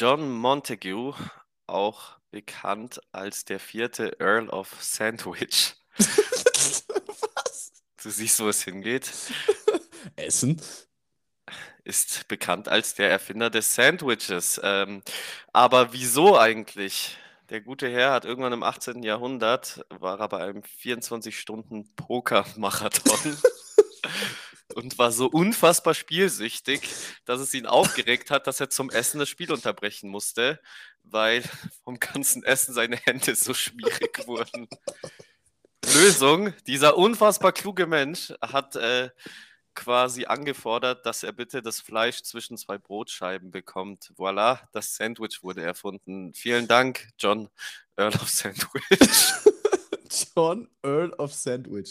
John Montague, auch bekannt als der vierte Earl of Sandwich. Was? Du siehst, wo es hingeht. Essen? Ist bekannt als der Erfinder des Sandwiches. Ähm, aber wieso eigentlich? Der gute Herr hat irgendwann im 18. Jahrhundert, war er bei einem 24-Stunden-Poker-Marathon und war so unfassbar spielsüchtig, dass es ihn aufgeregt hat, dass er zum Essen das Spiel unterbrechen musste, weil vom ganzen Essen seine Hände so schwierig wurden. Lösung, dieser unfassbar kluge Mensch hat äh, quasi angefordert, dass er bitte das Fleisch zwischen zwei Brotscheiben bekommt. Voilà, das Sandwich wurde erfunden. Vielen Dank, John Earl of Sandwich. John Earl of Sandwich.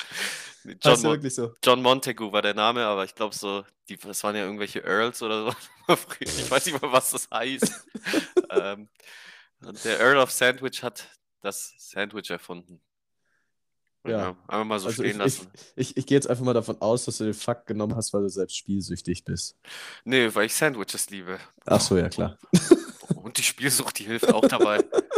John, Heißt wirklich so? John Montagu war der Name, aber ich glaube so, die, das waren ja irgendwelche Earls oder so. Ich weiß nicht mal, was das heißt. ähm, und der Earl of Sandwich hat das Sandwich erfunden. Ja. einfach mal so Also stehen ich, ich, lassen. ich, ich gehe jetzt einfach mal davon aus, dass du den Fakt genommen hast, weil du selbst spielsüchtig bist. Nee, weil ich Sandwiches liebe. Ach so, ja klar. Und die Spielsucht, die hilft auch dabei.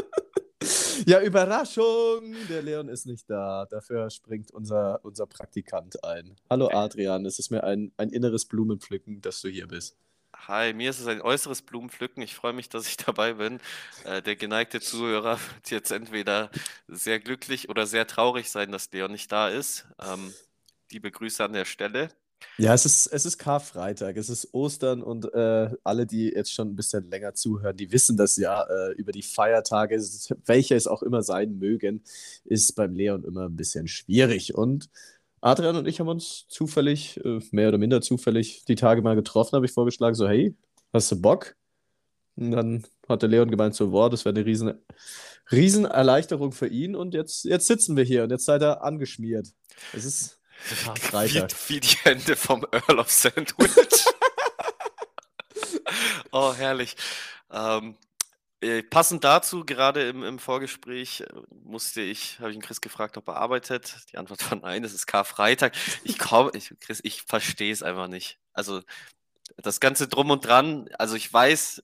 Ja, Überraschung! Der Leon ist nicht da. Dafür springt unser, unser Praktikant ein. Hallo Adrian, es ist mir ein, ein inneres Blumenpflücken, dass du hier bist. Hi, mir ist es ein äußeres Blumenpflücken. Ich freue mich, dass ich dabei bin. Äh, der geneigte Zuhörer wird jetzt entweder sehr glücklich oder sehr traurig sein, dass Leon nicht da ist. Ähm, liebe Grüße an der Stelle. Ja, es ist, es ist Karfreitag, es ist Ostern und äh, alle, die jetzt schon ein bisschen länger zuhören, die wissen das ja äh, über die Feiertage, welche es auch immer sein mögen, ist beim Leon immer ein bisschen schwierig. Und Adrian und ich haben uns zufällig, äh, mehr oder minder zufällig, die Tage mal getroffen, habe ich vorgeschlagen, so, hey, hast du Bock? Und dann hat der Leon gemeint, so, boah, das wäre eine riesen, riesen Erleichterung für ihn und jetzt, jetzt sitzen wir hier und jetzt seid ihr angeschmiert. Es ist Wie, wie die Hände vom Earl of Sandwich. Oh, herrlich. Ähm, äh, passend dazu, gerade im, im Vorgespräch, äh, musste ich, habe ich ihn Chris gefragt, ob er arbeitet. Die Antwort war nein, es ist Karfreitag. Ich kaum, ich, Chris, ich verstehe es einfach nicht. Also das Ganze drum und dran, also ich weiß,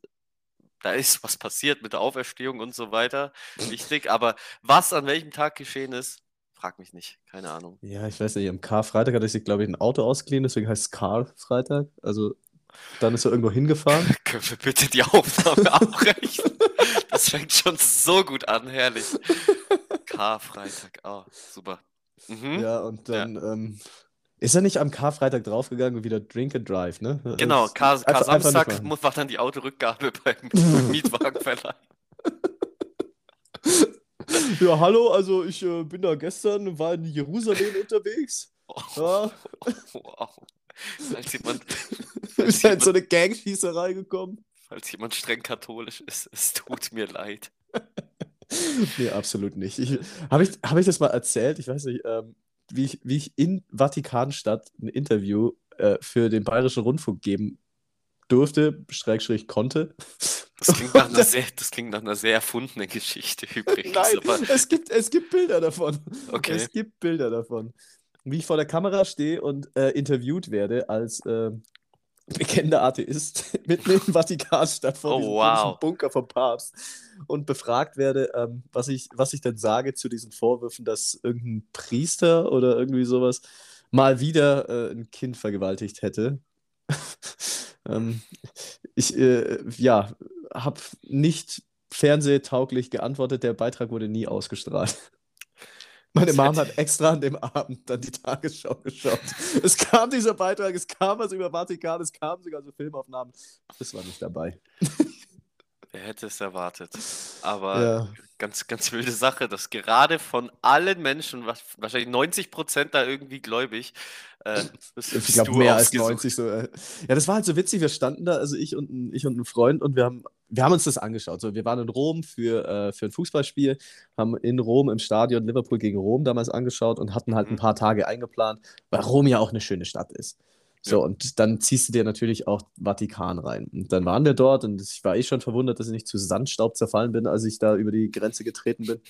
da ist was passiert mit der Auferstehung und so weiter, wichtig, aber was an welchem Tag geschehen ist, frag mich nicht, keine Ahnung. Ja, ich weiß nicht, am Karfreitag hatte ich sich, glaube ich, ein Auto ausgeliehen, deswegen heißt es Karfreitag. Also dann ist er irgendwo hingefahren. Können wir bitte die Aufnahme abbrechen? Das fängt schon so gut an, herrlich. Karfreitag, oh, super. Mhm. Ja, und dann ähm, ist er nicht am Karfreitag draufgegangen und wieder Drink and Drive, ne? Genau, Kar, machen. mu- war dann die Autorückgabe beim Mietwagenverleih. Ja, hallo, also ich äh, bin da gestern, war in Jerusalem unterwegs. Ja, Wow. Falls jemand, ist ja in so eine Gangschießerei gekommen. falls jemand streng katholisch ist, es tut mir leid. Nee, absolut nicht. Ich, Habe ich, hab ich das mal erzählt? Ich weiß nicht, ähm, wie, ich, wie ich in Vatikanstadt ein Interview äh, für den Bayerischen Rundfunk geben durfte, Schrägstrich konnte. Das klingt nach einer sehr, das klingt nach einer sehr erfundenen Geschichte übrigens. Nein, es gibt, es gibt Bilder davon. okay. Es gibt Bilder davon. Wie ich vor der Kamera stehe und äh, interviewt werde als äh, bekennender Atheist mitten im Vatikanstadt vor Oh, diesem wow. Bunker vom Papst und befragt werde, ähm, was, ich, was ich denn sage zu diesen Vorwürfen, dass irgendein Priester oder irgendwie sowas mal wieder äh, ein Kind vergewaltigt hätte. ähm, ich, äh, ja, habe nicht fernsehtauglich geantwortet. Der Beitrag wurde nie ausgestrahlt. Meine Mom hat extra an dem Abend dann die Tagesschau geschaut. Es kam dieser Beitrag, es kam was über Vatikan, es kam sogar so Filmaufnahmen. Das war nicht dabei. Wer hätte es erwartet? Aber Ja. ganz, ganz wilde Sache, dass gerade von allen Menschen, wahrscheinlich 90 Prozent da irgendwie gläubig, äh, Ich glaube, mehr als ausgesucht. 90 so. äh. Ja, das war halt so witzig. Wir standen da, also ich und ein, ich und ein Freund, und wir haben, wir haben uns das angeschaut. So, wir waren in Rom für, äh, für ein Fußballspiel, haben in Rom im Stadion Liverpool gegen Rom damals angeschaut und hatten halt ein Mhm. paar Tage eingeplant, weil Rom ja auch eine schöne Stadt ist. So, Ja. und dann ziehst du dir natürlich auch Vatikan rein. Und dann waren wir dort und ich war eh schon verwundert, dass ich nicht zu Sandstaub zerfallen bin, als ich da über die Grenze getreten bin.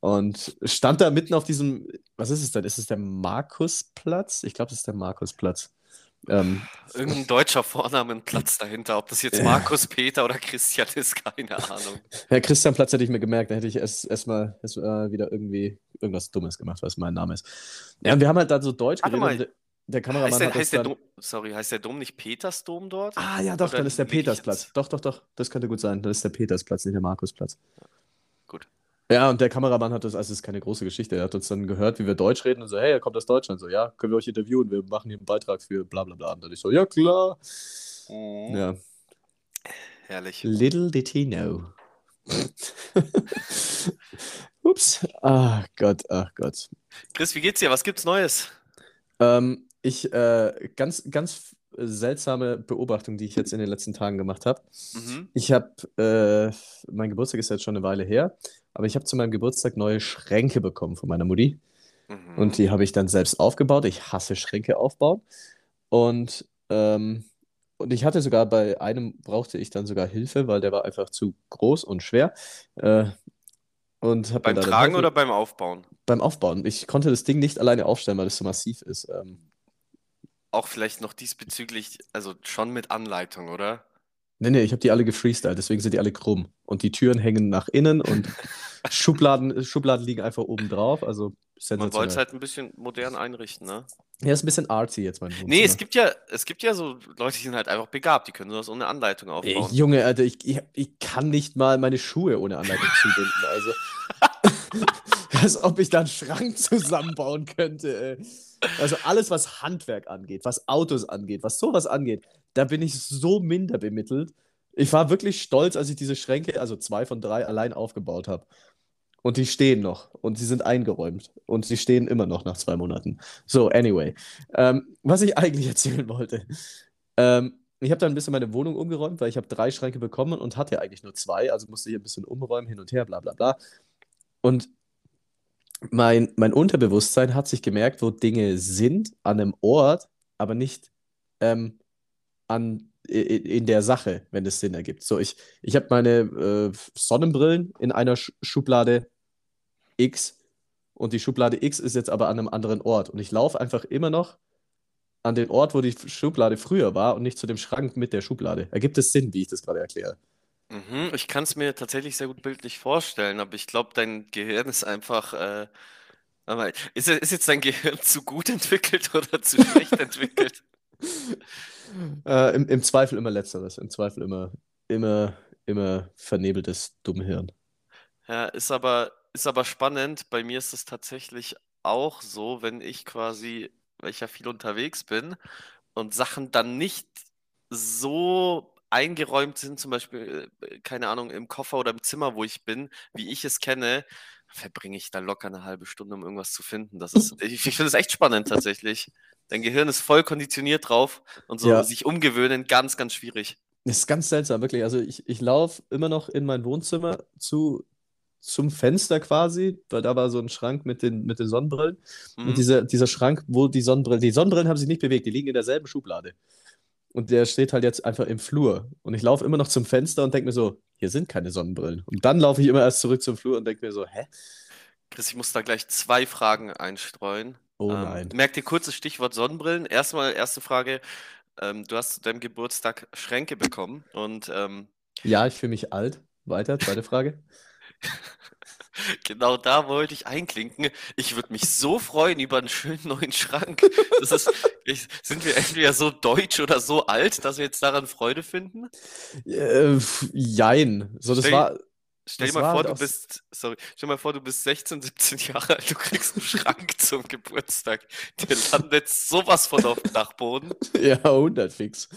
Und stand da mitten auf diesem, was ist es denn? Ist es der Markusplatz? Ich glaube, das ist der Markusplatz. Ähm, Irgendein deutscher Vornamenplatz dahinter. Ob das jetzt Markus, Peter oder Christian ist, keine Ahnung. Herr Christian Platz hätte ich mir gemerkt, da hätte ich erst erstmal erst, äh, wieder irgendwie irgendwas Dummes gemacht, was mein Name ist. Ja, und wir haben halt da so Deutsch Warte geredet. mal. Der, Kameramann Heißt der, hat heißt der dann, Dom, sorry, heißt der Dom nicht Petersdom dort? Ah ja, doch, Oder dann ist der Petersplatz. Doch, doch, doch, das könnte gut sein. Das ist der Petersplatz, nicht der Markusplatz. Gut. Ja, und der Kameramann hat das, also es ist keine große Geschichte, er hat uns dann gehört, wie wir Deutsch reden und so, hey, er kommt aus Deutschland. So, ja, können wir euch interviewen, wir machen hier einen Beitrag für bla bla bla. Und dann ich so, ja klar. Mhm. Ja, Herrlich. little did he know. Ups, ach Gott, ach Gott. Chris, wie geht's dir? Was gibt's Neues? Ähm, ich, äh, ganz, ganz seltsame Beobachtung, die ich jetzt in den letzten Tagen gemacht habe. Mhm. Ich habe, äh, mein Geburtstag ist jetzt schon eine Weile her, aber ich habe zu meinem Geburtstag neue Schränke bekommen von meiner Mutti. Mhm. Und die habe ich dann selbst aufgebaut. Ich hasse Schränke aufbauen. Und, ähm, und ich hatte sogar bei einem brauchte ich dann sogar Hilfe, weil der war einfach zu groß und schwer. Äh, und beim Tragen oder beim Aufbauen? beim Aufbauen. Ich konnte das Ding nicht alleine aufstellen, weil es so massiv ist. Ähm, Auch vielleicht noch diesbezüglich, also schon mit Anleitung, oder? Nee, nee, ich habe die alle gefreestylt, deswegen sind die alle krumm. Und die Türen hängen nach innen und Schubladen, Schubladen liegen einfach oben drauf. Also Man wollte es halt ein bisschen modern einrichten, ne? Ja, ist ein bisschen artsy jetzt mein Nee, Wohnzimmer. es gibt ja, es gibt ja so Leute, die sind halt einfach begabt, die können das ohne Anleitung Ey, aufbauen. Junge, Alter, ich, ich, ich kann nicht mal meine Schuhe ohne Anleitung zubinden. Also, als ob ich da einen Schrank zusammenbauen könnte. Also alles, was Handwerk angeht, was Autos angeht, was sowas angeht, da bin ich so minder bemittelt. Ich war wirklich stolz, als ich diese Schränke, also zwei von drei, allein aufgebaut habe. Und die stehen noch und sie sind eingeräumt und sie stehen immer noch nach zwei Monaten. So, anyway, ähm, was ich eigentlich erzählen wollte. Ähm, ich habe dann ein bisschen meine Wohnung umgeräumt, weil ich habe drei Schränke bekommen und hatte eigentlich nur zwei, also musste ich ein bisschen umräumen, hin und her, bla bla bla. Und mein, mein Unterbewusstsein hat sich gemerkt, wo Dinge sind, an einem Ort, aber nicht ähm, an, i- i- in der Sache, wenn es Sinn ergibt. So, ich, ich habe meine äh, Sonnenbrillen in einer Sch Schublade X und die Schublade X ist jetzt aber an einem anderen Ort. Und ich laufe einfach immer noch an den Ort, wo die Schublade früher war und nicht zu dem Schrank mit der Schublade. Ergibt es Sinn, wie ich das gerade erkläre? Mhm, ich kann es mir tatsächlich sehr gut bildlich vorstellen, aber ich glaube, dein Gehirn ist einfach. Äh, ist, ist jetzt dein Gehirn zu gut entwickelt oder zu schlecht entwickelt? Äh, im, Im Zweifel immer Letzteres. Im Zweifel immer, immer, immer vernebeltes Dummhirn. Ja, ist aber, ist aber spannend. Bei mir ist es tatsächlich auch so, wenn ich quasi, weil ich ja viel unterwegs bin und Sachen dann nicht so eingeräumt sind, zum Beispiel, äh, keine Ahnung, im Koffer oder im Zimmer, wo ich bin, wie ich es kenne, verbringe ich da locker eine halbe Stunde, um irgendwas zu finden. Das ist, ich, ich finde es echt spannend tatsächlich. Dein Gehirn ist voll konditioniert drauf und so Ja. sich umgewöhnen, ganz, ganz schwierig. Das ist ganz seltsam, wirklich. Also ich, ich laufe immer noch in mein Wohnzimmer zu, zum Fenster quasi, weil da war so ein Schrank mit den, mit den Sonnenbrillen. Mhm. Und dieser, dieser Schrank, wo die Sonnenbrillen, die Sonnenbrillen haben sich nicht bewegt, die liegen in derselben Schublade. Und der steht halt jetzt einfach im Flur. Und ich laufe immer noch zum Fenster und denke mir so, hier sind keine Sonnenbrillen. Und dann laufe ich immer erst zurück zum Flur und denke mir so, hä? Chris, ich muss da gleich zwei Fragen einstreuen. Oh Ähm, nein. merk dir kurzes Stichwort Sonnenbrillen. Erstmal, erste Frage. Ähm, du hast zu deinem Geburtstag Schränke bekommen und ähm, Ja, ich fühle mich alt. Weiter, zweite Frage. genau da wollte ich einklinken. Ich würde mich so freuen über einen schönen neuen Schrank. Das ist, ich, sind wir entweder so deutsch oder so alt, dass wir jetzt daran Freude finden? Äh, jein. So, das Stell- war. Stell dir mal vor, du bist, sorry, stell dir mal vor, du bist 16, 17 Jahre alt, du kriegst einen Schrank zum Geburtstag. Der landet sowas von auf dem Dachboden. Ja, 100 fix.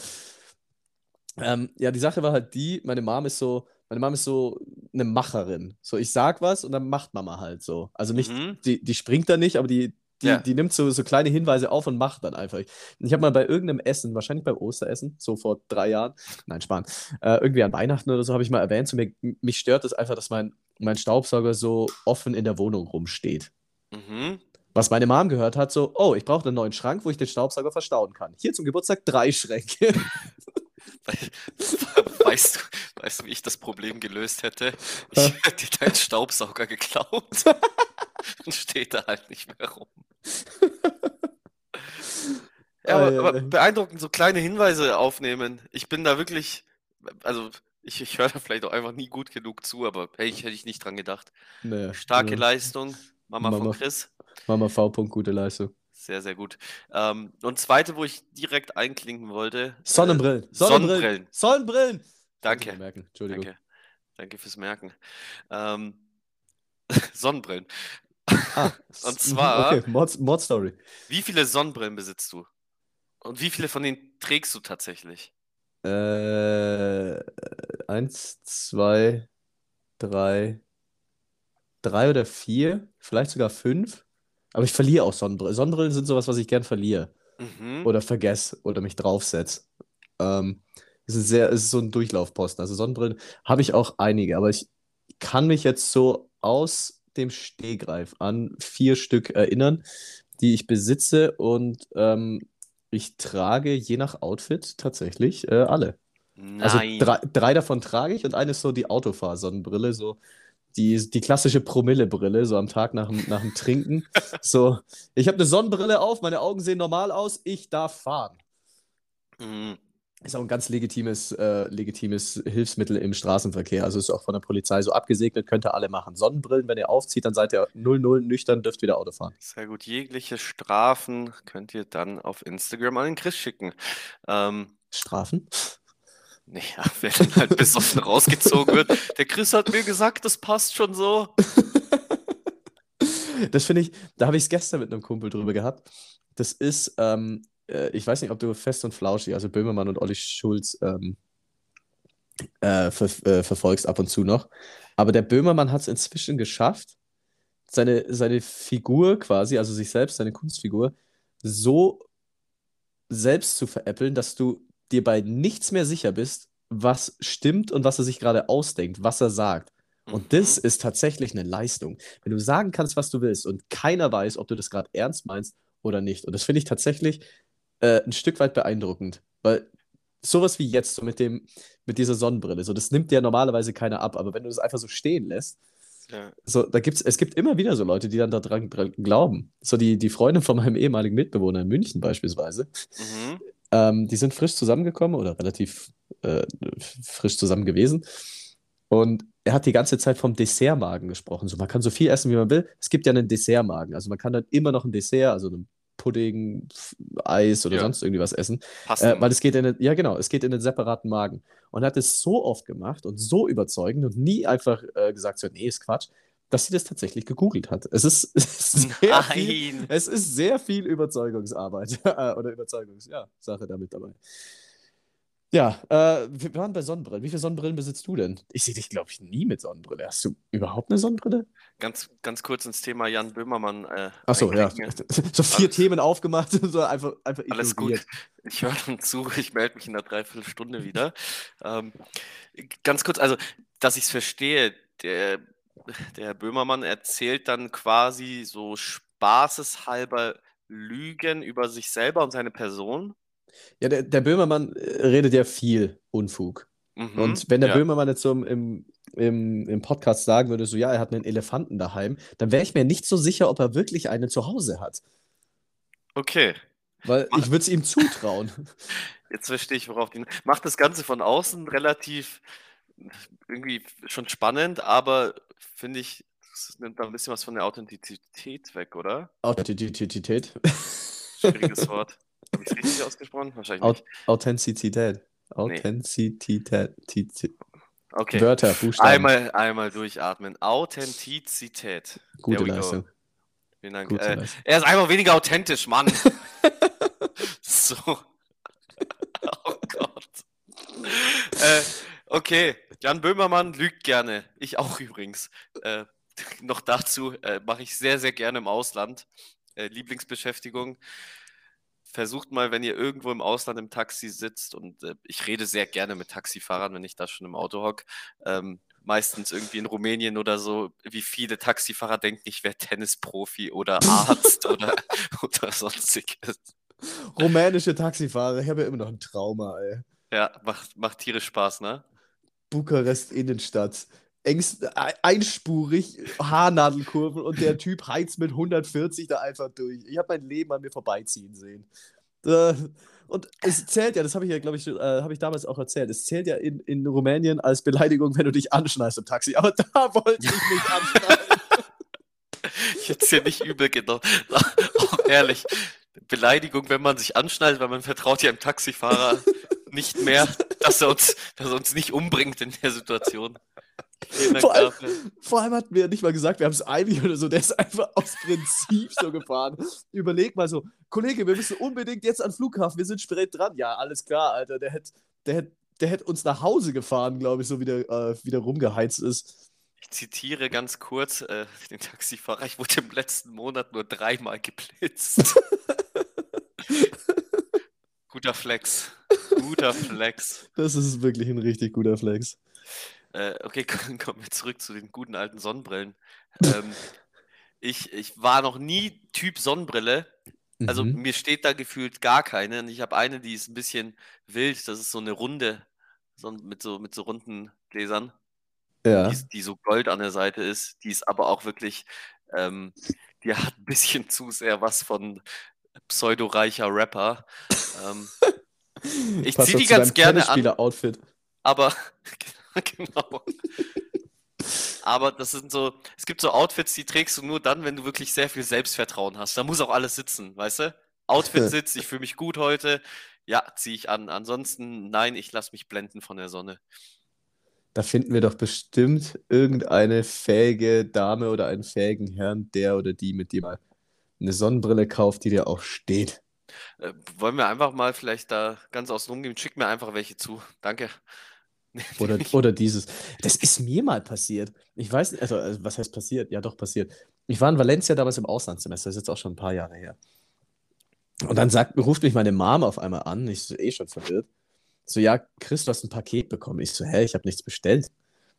Ähm, ja, die Sache war halt die, meine Mom ist so, meine Mom ist so eine Macherin. So, ich sag was und dann macht Mama halt so. Also nicht, Mhm. die, die springt da nicht, aber die, die, Ja. die nimmt so, so kleine Hinweise auf und macht dann einfach. Ich habe mal bei irgendeinem Essen, wahrscheinlich beim Osteressen, so vor drei Jahren, nein, Spahn, äh, irgendwie an Weihnachten oder so, habe ich mal erwähnt, so, mir, mich stört es einfach, dass mein, mein Staubsauger so offen in der Wohnung rumsteht. Mhm. Was meine Mom gehört hat, so, oh, ich brauche einen neuen Schrank, wo ich den Staubsauger verstauen kann. Hier zum Geburtstag drei Schränke. Weißt du, weißt du, wie ich das Problem gelöst hätte? Ich hätte dir deinen Staubsauger geklaut und steht da halt nicht mehr rum. Ja, aber, aber beeindruckend, so kleine Hinweise aufnehmen. Ich bin da wirklich, also ich, ich höre da vielleicht auch einfach nie gut genug zu, aber hey, ich hätte ich nicht dran gedacht. naja, Starke ja. Leistung, Mama von Mama. Chris. Mama V. Punkt, gute Leistung. Sehr, sehr gut. Ähm, und zweite, wo ich direkt einklinken wollte. Sonnenbrillen. Äh, Sonnenbrillen. Sonnenbrillen. Sonnenbrillen. Danke. Merken. Entschuldigung. Danke. Danke fürs Merken. Ähm, Sonnenbrillen. Ah, Und zwar- Okay, Mod, Mod Story. Wie viele Sonnenbrillen besitzt du? Und wie viele von denen trägst du tatsächlich? Äh, eins, zwei, drei, drei oder vier, vielleicht sogar fünf. Aber ich verliere auch Sonnenbrillen. Sonnenbrillen sind sowas, was ich gern verliere Mhm. oder vergesse oder mich draufsetze. Ähm, es ist sehr, es ist so ein Durchlaufposten. Also Sonnenbrillen habe ich auch einige, aber ich kann mich jetzt so aus dem Stegreif an vier Stück erinnern, die ich besitze und ähm, ich trage je nach Outfit tatsächlich äh, alle. Also Nein. drei, drei davon trage ich und eine ist so die Autofahrsonnenbrille, so die, die klassische Promillebrille, so am Tag nach dem, nach dem Trinken. So, ich habe eine Sonnenbrille auf, meine Augen sehen normal aus, ich darf fahren. Mhm. Ist auch ein ganz legitimes, äh, legitimes Hilfsmittel im Straßenverkehr. Also ist auch von der Polizei so abgesegnet, könnt ihr alle machen. Sonnenbrillen, wenn ihr aufzieht, dann seid ihr 0-0 nüchtern, dürft wieder Auto fahren. Sehr gut. Jegliche Strafen könnt ihr dann auf Instagram an den Chris schicken. Ähm, Strafen? naja, wenn halt besoffen rausgezogen wird. Der Chris hat mir gesagt, das passt schon so. Das finde ich, da habe ich es gestern mit einem Kumpel drüber gehabt. Das ist, ähm, äh, ich weiß nicht, ob du Fest und Flauschig, also Böhmermann und Olli Schulz, ähm, äh, ver äh, verfolgst ab und zu noch. Aber der Böhmermann hat es inzwischen geschafft, seine, seine Figur quasi, also sich selbst, seine Kunstfigur, so selbst zu veräppeln, dass du dir bei nichts mehr sicher bist, was stimmt und was er sich gerade ausdenkt, was er sagt. Und das Mhm. ist tatsächlich eine Leistung. Wenn du sagen kannst, was du willst und keiner weiß, ob du das gerade ernst meinst oder nicht. Und das finde ich tatsächlich äh, ein Stück weit beeindruckend. Weil sowas wie jetzt, so mit dem, mit dieser Sonnenbrille, so, das nimmt dir normalerweise keiner ab. Aber wenn du das einfach so stehen lässt, Ja. so, da gibt's, es gibt immer wieder so Leute, die dann daran dran glauben. So die, die Freundin von meinem ehemaligen Mitbewohner in München beispielsweise. Mhm. Ähm, die sind frisch zusammengekommen oder relativ äh, frisch zusammen gewesen. Und er hat die ganze Zeit vom Dessertmagen gesprochen. So, man kann so viel essen, wie man will. Es gibt ja einen Dessertmagen. Also man kann dann immer noch ein Dessert, also einen Pudding, Eis oder Ja. sonst irgendwie was essen. Äh, weil es geht in einen, ja genau, es geht in einen separaten Magen. Und hat es so oft gemacht und so überzeugend und nie einfach äh, gesagt, so, nee, ist Quatsch, dass sie das tatsächlich gegoogelt hat. Es ist, es ist sehr viel, es ist sehr viel Überzeugungsarbeit äh, oder Überzeugungs, ja, Sache damit dabei. Ja, äh, wir waren bei Sonnenbrillen. Wie viele Sonnenbrillen besitzt du denn? Ich sehe dich, glaube ich, nie mit Sonnenbrille. Hast du überhaupt eine Sonnenbrille? Ganz, ganz kurz ins Thema Jan Böhmermann. Äh, Achso, ja. So vier Alles- Themen aufgemacht und so einfach, einfach Alles ignoriert. gut. Ich höre dann zu, ich melde mich in einer Dreiviertelstunde wieder. Ähm, ganz kurz, also, dass ich es verstehe, der, der Herr Böhmermann erzählt dann quasi so spaßeshalber Lügen über sich selber und seine Person. Ja, der, der Böhmermann äh, redet ja viel Unfug. Mhm, Und wenn der ja. Böhmermann jetzt so im, im, im Podcast sagen würde, so ja, er hat einen Elefanten daheim, dann wäre ich mir nicht so sicher, ob er wirklich einen zu Hause hat. Okay, Weil Mach- ich würde es ihm zutrauen. jetzt verstehe ich, worauf die. Macht das Ganze von außen relativ irgendwie schon spannend, aber finde ich, es nimmt da ein bisschen was von der Authentizität weg, oder? Authentizität. Schwieriges Wort. Habe ich es richtig ausgesprochen? Wahrscheinlich Au- nicht. Authentizität. Authentizität. Tizi- Okay. Wörter, Buchstaben. Einmal, einmal durchatmen. Authentizität. Gute go. Leistung. Vielen Dank. Gute Äh, Leistung. er ist einfach weniger authentisch, Mann. so. Oh Gott. Äh, okay, Jan Böhmermann lügt gerne. Ich auch übrigens. Äh, noch dazu äh, mache ich sehr, sehr gerne im Ausland. Äh, Lieblingsbeschäftigung. Versucht mal, wenn ihr irgendwo im Ausland im Taxi sitzt und äh, ich rede sehr gerne mit Taxifahrern, wenn ich da schon im Auto hocke. Ähm, meistens irgendwie in Rumänien oder so, wie viele Taxifahrer denken, ich wäre Tennisprofi oder Arzt oder, oder sonstiges. Rumänische Taxifahrer, ich habe ja immer noch ein Trauma, ey. Ja, macht, macht tierisch Spaß, ne? Bukarest Innenstadt. Engst, einspurig, Haarnadelkurven und der Typ heizt mit 140 da einfach durch. Ich habe mein Leben an mir vorbeiziehen sehen. Da, und es zählt ja, das habe ich ja, glaube ich, äh, habe ich damals auch erzählt, es zählt ja in, in Rumänien als Beleidigung, wenn du dich anschneidest im Taxi. Aber da wollte ich mich anschneiden. Ich hätte es dir nicht übel genommen. Auch ehrlich. Beleidigung, wenn man sich anschnallt, weil man vertraut ja im Taxifahrer nicht mehr, dass er uns, dass er uns nicht umbringt in der Situation. Vor allem, vor allem, hatten wir nicht mal gesagt, wir haben es eilig oder so. Der ist einfach aus Prinzip so gefahren. Überleg mal so, Kollege, wir müssen unbedingt jetzt an den Flughafen, wir sind spät dran. Ja, alles klar, Alter. Der hätte der hätt, der hätt uns nach Hause gefahren, glaube ich, so wie der äh, wieder rumgeheizt ist. Ich zitiere ganz kurz äh, den Taxifahrer. Ich wurde im letzten Monat nur dreimal geblitzt. guter Flex. Guter Flex. Das ist wirklich ein richtig guter Flex. Äh, okay, kommen wir zurück zu den guten alten Sonnenbrillen. ähm, ich, ich war noch nie Typ Sonnenbrille. Also mhm. mir steht da gefühlt gar keine. Und ich habe eine, die ist ein bisschen wild. Das ist so eine runde, so, mit, so, mit so runden Gläsern. Ja. Die, die, so gold an der Seite ist. Die ist aber auch wirklich, ähm, die hat ein bisschen zu sehr was von pseudoreicher Rapper. ähm, ich ziehe die ganz gerne an. Outfit. Aber genau. Aber das sind so, es gibt so Outfits, die trägst du nur dann, wenn du wirklich sehr viel Selbstvertrauen hast. Da muss auch alles sitzen, weißt du? Outfit sitzt, ich fühle mich gut heute, ja, ziehe ich an. Ansonsten, nein, ich lasse mich blenden von der Sonne. Da finden wir doch bestimmt irgendeine fähige Dame oder einen fähigen Herrn, der oder die mit dir mal eine Sonnenbrille kauft, die dir auch steht. Äh, wollen wir einfach mal vielleicht da ganz außen rumgehen? Schick mir einfach welche zu. Danke. Oder, oder dieses. Das ist mir mal passiert. Ich weiß nicht, also, also, was heißt passiert? Ja, doch passiert. Ich war in Valencia damals im Auslandssemester, das ist jetzt auch schon ein paar Jahre her. Und dann sagt, ruft mich meine Mom auf einmal an, ich so eh schon verwirrt. So, ja, Chris, du hast ein Paket bekommen. Ich so, hä, ich habe nichts bestellt.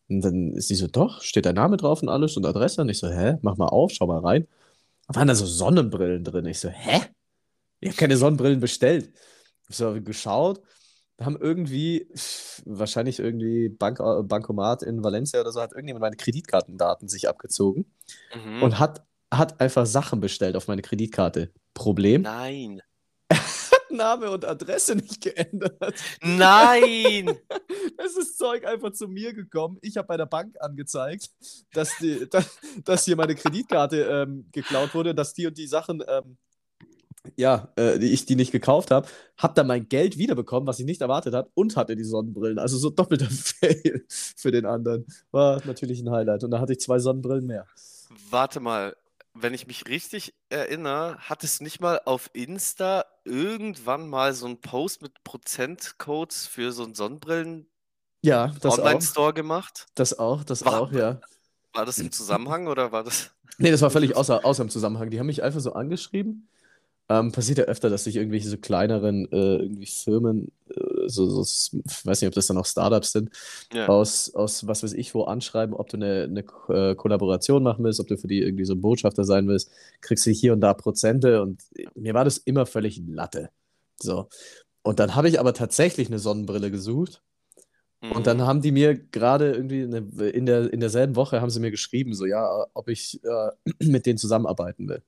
Und dann ist sie so, doch, steht dein Name drauf und alles und Adresse. Und ich so, hä, mach mal auf, schau mal rein. Da waren da so Sonnenbrillen drin. Ich so, hä? Ich habe keine Sonnenbrillen bestellt. Ich so, geschaut haben irgendwie, wahrscheinlich irgendwie Bank, äh, Bankomat in Valencia oder so, hat irgendjemand meine Kreditkartendaten sich abgezogen mhm. und hat, hat einfach Sachen bestellt auf meine Kreditkarte. Problem? Nein. Name und Adresse nicht geändert. Nein! Es ist Zeug einfach zu mir gekommen. Ich habe bei der Bank angezeigt, dass, die, dass, dass hier meine Kreditkarte ähm, geklaut wurde, dass die und die Sachen ähm, ja, äh, die ich die nicht gekauft habe, habe dann mein Geld wiederbekommen, was ich nicht erwartet habe, und hatte die Sonnenbrillen. Also so doppelter Fail für den anderen. War natürlich ein Highlight. Und da hatte ich zwei Sonnenbrillen mehr. Warte mal, wenn ich mich richtig erinnere, hattest du nicht mal auf Insta irgendwann mal so einen Post mit Prozentcodes für so einen Sonnenbrillen ja, Online-Store gemacht? Das auch, das war, auch, ja. War das im Zusammenhang oder war das? Nee, das war völlig außer, außer im Zusammenhang. Die haben mich einfach so angeschrieben ähm, passiert ja öfter, dass sich irgendwelche so kleineren äh, irgendwie Firmen, äh, so, so, ich weiß nicht, ob das dann auch Startups sind, ja. aus, aus was weiß ich wo anschreiben, ob du eine, eine äh, Kollaboration machen willst, ob du für die irgendwie so ein Botschafter sein willst, kriegst du hier und da Prozente und mir war das immer völlig Latte. So. Und dann habe ich aber tatsächlich eine Sonnenbrille gesucht. Und dann mhm. haben die mir gerade irgendwie eine, in, der, in derselben Woche haben sie mir geschrieben, so ja, ob ich äh, mit denen zusammenarbeiten will.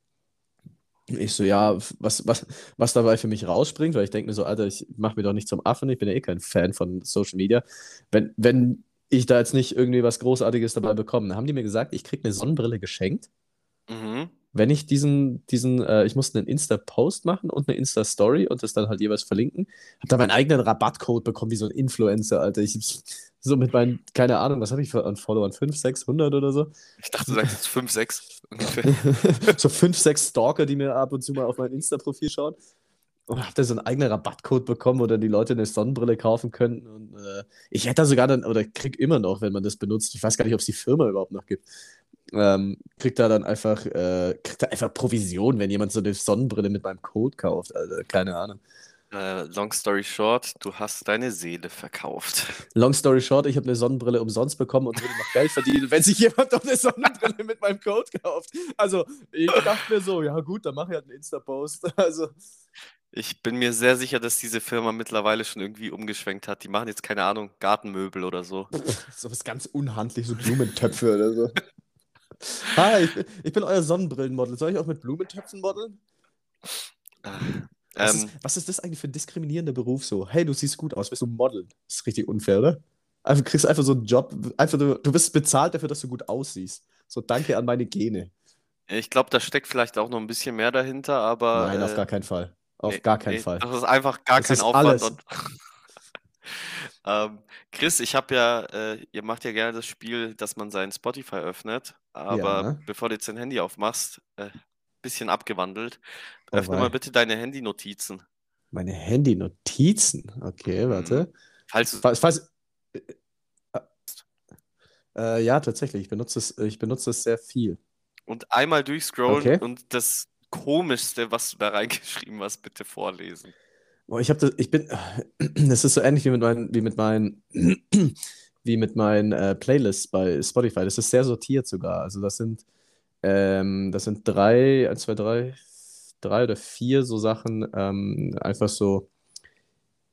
Ich so, ja, was, was, was dabei für mich rausspringt, weil ich denke mir so, Alter, ich mache mir doch nicht zum Affen, ich bin ja eh kein Fan von Social Media. Wenn, wenn ich da jetzt nicht irgendwie was Großartiges dabei bekomme, haben die mir gesagt, ich kriege eine Sonnenbrille geschenkt. Mhm wenn ich diesen, diesen, äh, ich musste einen Insta-Post machen und eine Insta-Story und das dann halt jeweils verlinken, habe da meinen eigenen Rabattcode bekommen, wie so ein Influencer, Alter. Ich so mit meinen, keine Ahnung, was habe ich für an Followern? 5, 600 oder so? Ich dachte, du sagst jetzt 5, 6 ungefähr. so 5, 6 Stalker, die mir ab und zu mal auf mein Insta-Profil schauen. Und habe da so einen eigenen Rabattcode bekommen, wo dann die Leute eine Sonnenbrille kaufen könnten. Und äh, ich hätte da sogar dann, oder krieg immer noch, wenn man das benutzt, ich weiß gar nicht, ob es die Firma überhaupt noch gibt, ähm, kriegt da dann einfach, äh, kriegt da einfach Provision, wenn jemand so eine Sonnenbrille mit meinem Code kauft. Also, keine Ahnung. Äh, long story short, du hast deine Seele verkauft. Long story short, ich habe eine Sonnenbrille umsonst bekommen und würde noch Geld verdienen, wenn sich jemand doch eine Sonnenbrille mit meinem Code kauft. Also, ich dachte mir so, ja gut, dann mache ich halt einen Insta-Post. Also. Ich bin mir sehr sicher, dass diese Firma mittlerweile schon irgendwie umgeschwenkt hat. Die machen jetzt, keine Ahnung, Gartenmöbel oder so. so was ganz unhandlich, so Blumentöpfe oder so. Hi, ich bin, ich bin euer Sonnenbrillenmodel. Soll ich auch mit Blumentöpfen modeln? Was, Ähm, ist, was ist das eigentlich für ein diskriminierender Beruf so? Hey, du siehst gut aus, bist du Model? Das ist richtig unfair, oder? Also, du kriegst einfach so einen Job, einfach du, du wirst bezahlt dafür, dass du gut aussiehst. So, danke an meine Gene. ich glaube, da steckt vielleicht auch noch ein bisschen mehr dahinter, aber Nein, auf äh, gar keinen Fall. Auf nee, gar keinen nee, Fall. das ist einfach gar Das kein Aufwand. Und ähm, Chris, ich habe ja, äh, ihr macht ja gerne das Spiel, dass man sein Spotify öffnet, aber Ja. bevor du jetzt dein Handy aufmachst, äh, bisschen abgewandelt, Oh öffne mal wei. bitte deine Handy-Notizen. Meine Handy-Notizen. Okay, Mhm. warte. Falls Falls, falls, äh, äh, ja, tatsächlich. Ich benutze es, ich benutze es sehr viel. und einmal durchscrollen Okay. und das Komischste, was du da reingeschrieben hast, bitte vorlesen. Boah, ich habe das, ich bin, das ist so ähnlich wie mit meinen, wie mit meinen, wie mit meinen äh, Playlists bei Spotify. Das ist sehr sortiert sogar. Also das sind, ähm, das sind drei, eins, zwei, drei, drei oder vier so Sachen, ähm, einfach so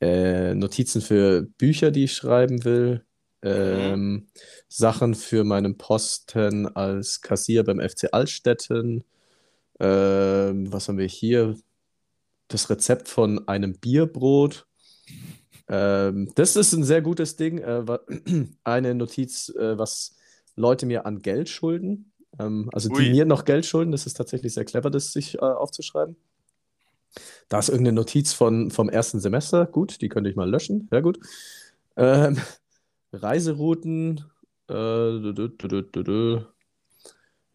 äh, Notizen für Bücher, die ich schreiben will, ähm, Sachen für meinen Posten als Kassier beim FC Altstetten. Ähm, was haben wir hier? Das Rezept von einem Bierbrot. Ähm, das ist ein sehr gutes Ding. Äh, eine Notiz, äh, was Leute mir an Geld schulden. Ähm, also die Ui. mir noch Geld schulden. Das ist tatsächlich sehr clever, das sich äh, aufzuschreiben. Da ist irgendeine Notiz von, vom ersten Semester. Gut, die könnte ich mal löschen. Sehr gut. Ähm, Reiserouten. Äh, dü- dü- dü.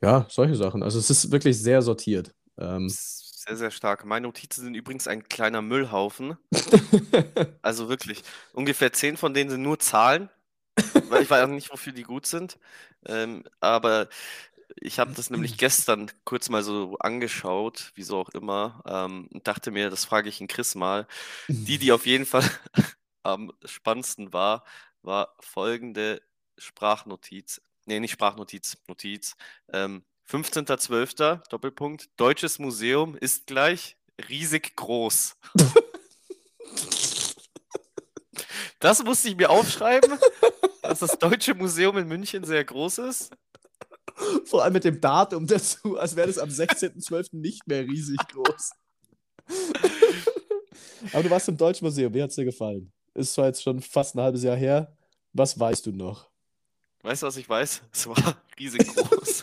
Ja, solche Sachen. Also es ist wirklich sehr sortiert. Ähm, Sehr, sehr stark. Meine Notizen sind übrigens ein kleiner Müllhaufen. Also wirklich, ungefähr zehn von denen sind nur Zahlen, weil ich weiß auch nicht, wofür die gut sind. Ähm, aber ich habe das nämlich gestern kurz mal so angeschaut, wieso auch immer, ähm, und dachte mir, das frage ich in Chris mal. Die, die auf jeden Fall am spannendsten war, war folgende Sprachnotiz. Nee, nicht Sprachnotiz, Notiz. Ähm, 15.12. Doppelpunkt. Deutsches Museum ist gleich riesig groß. Das musste ich mir aufschreiben, dass das Deutsche Museum in München sehr groß ist. Vor allem mit dem Datum dazu, als wäre das am 16.12. nicht mehr riesig groß. Aber du warst im Deutschen Museum, wie hat es dir gefallen? Ist zwar jetzt schon fast ein halbes Jahr her. Was weißt du noch? Weißt du, was ich weiß? Es war riesig groß.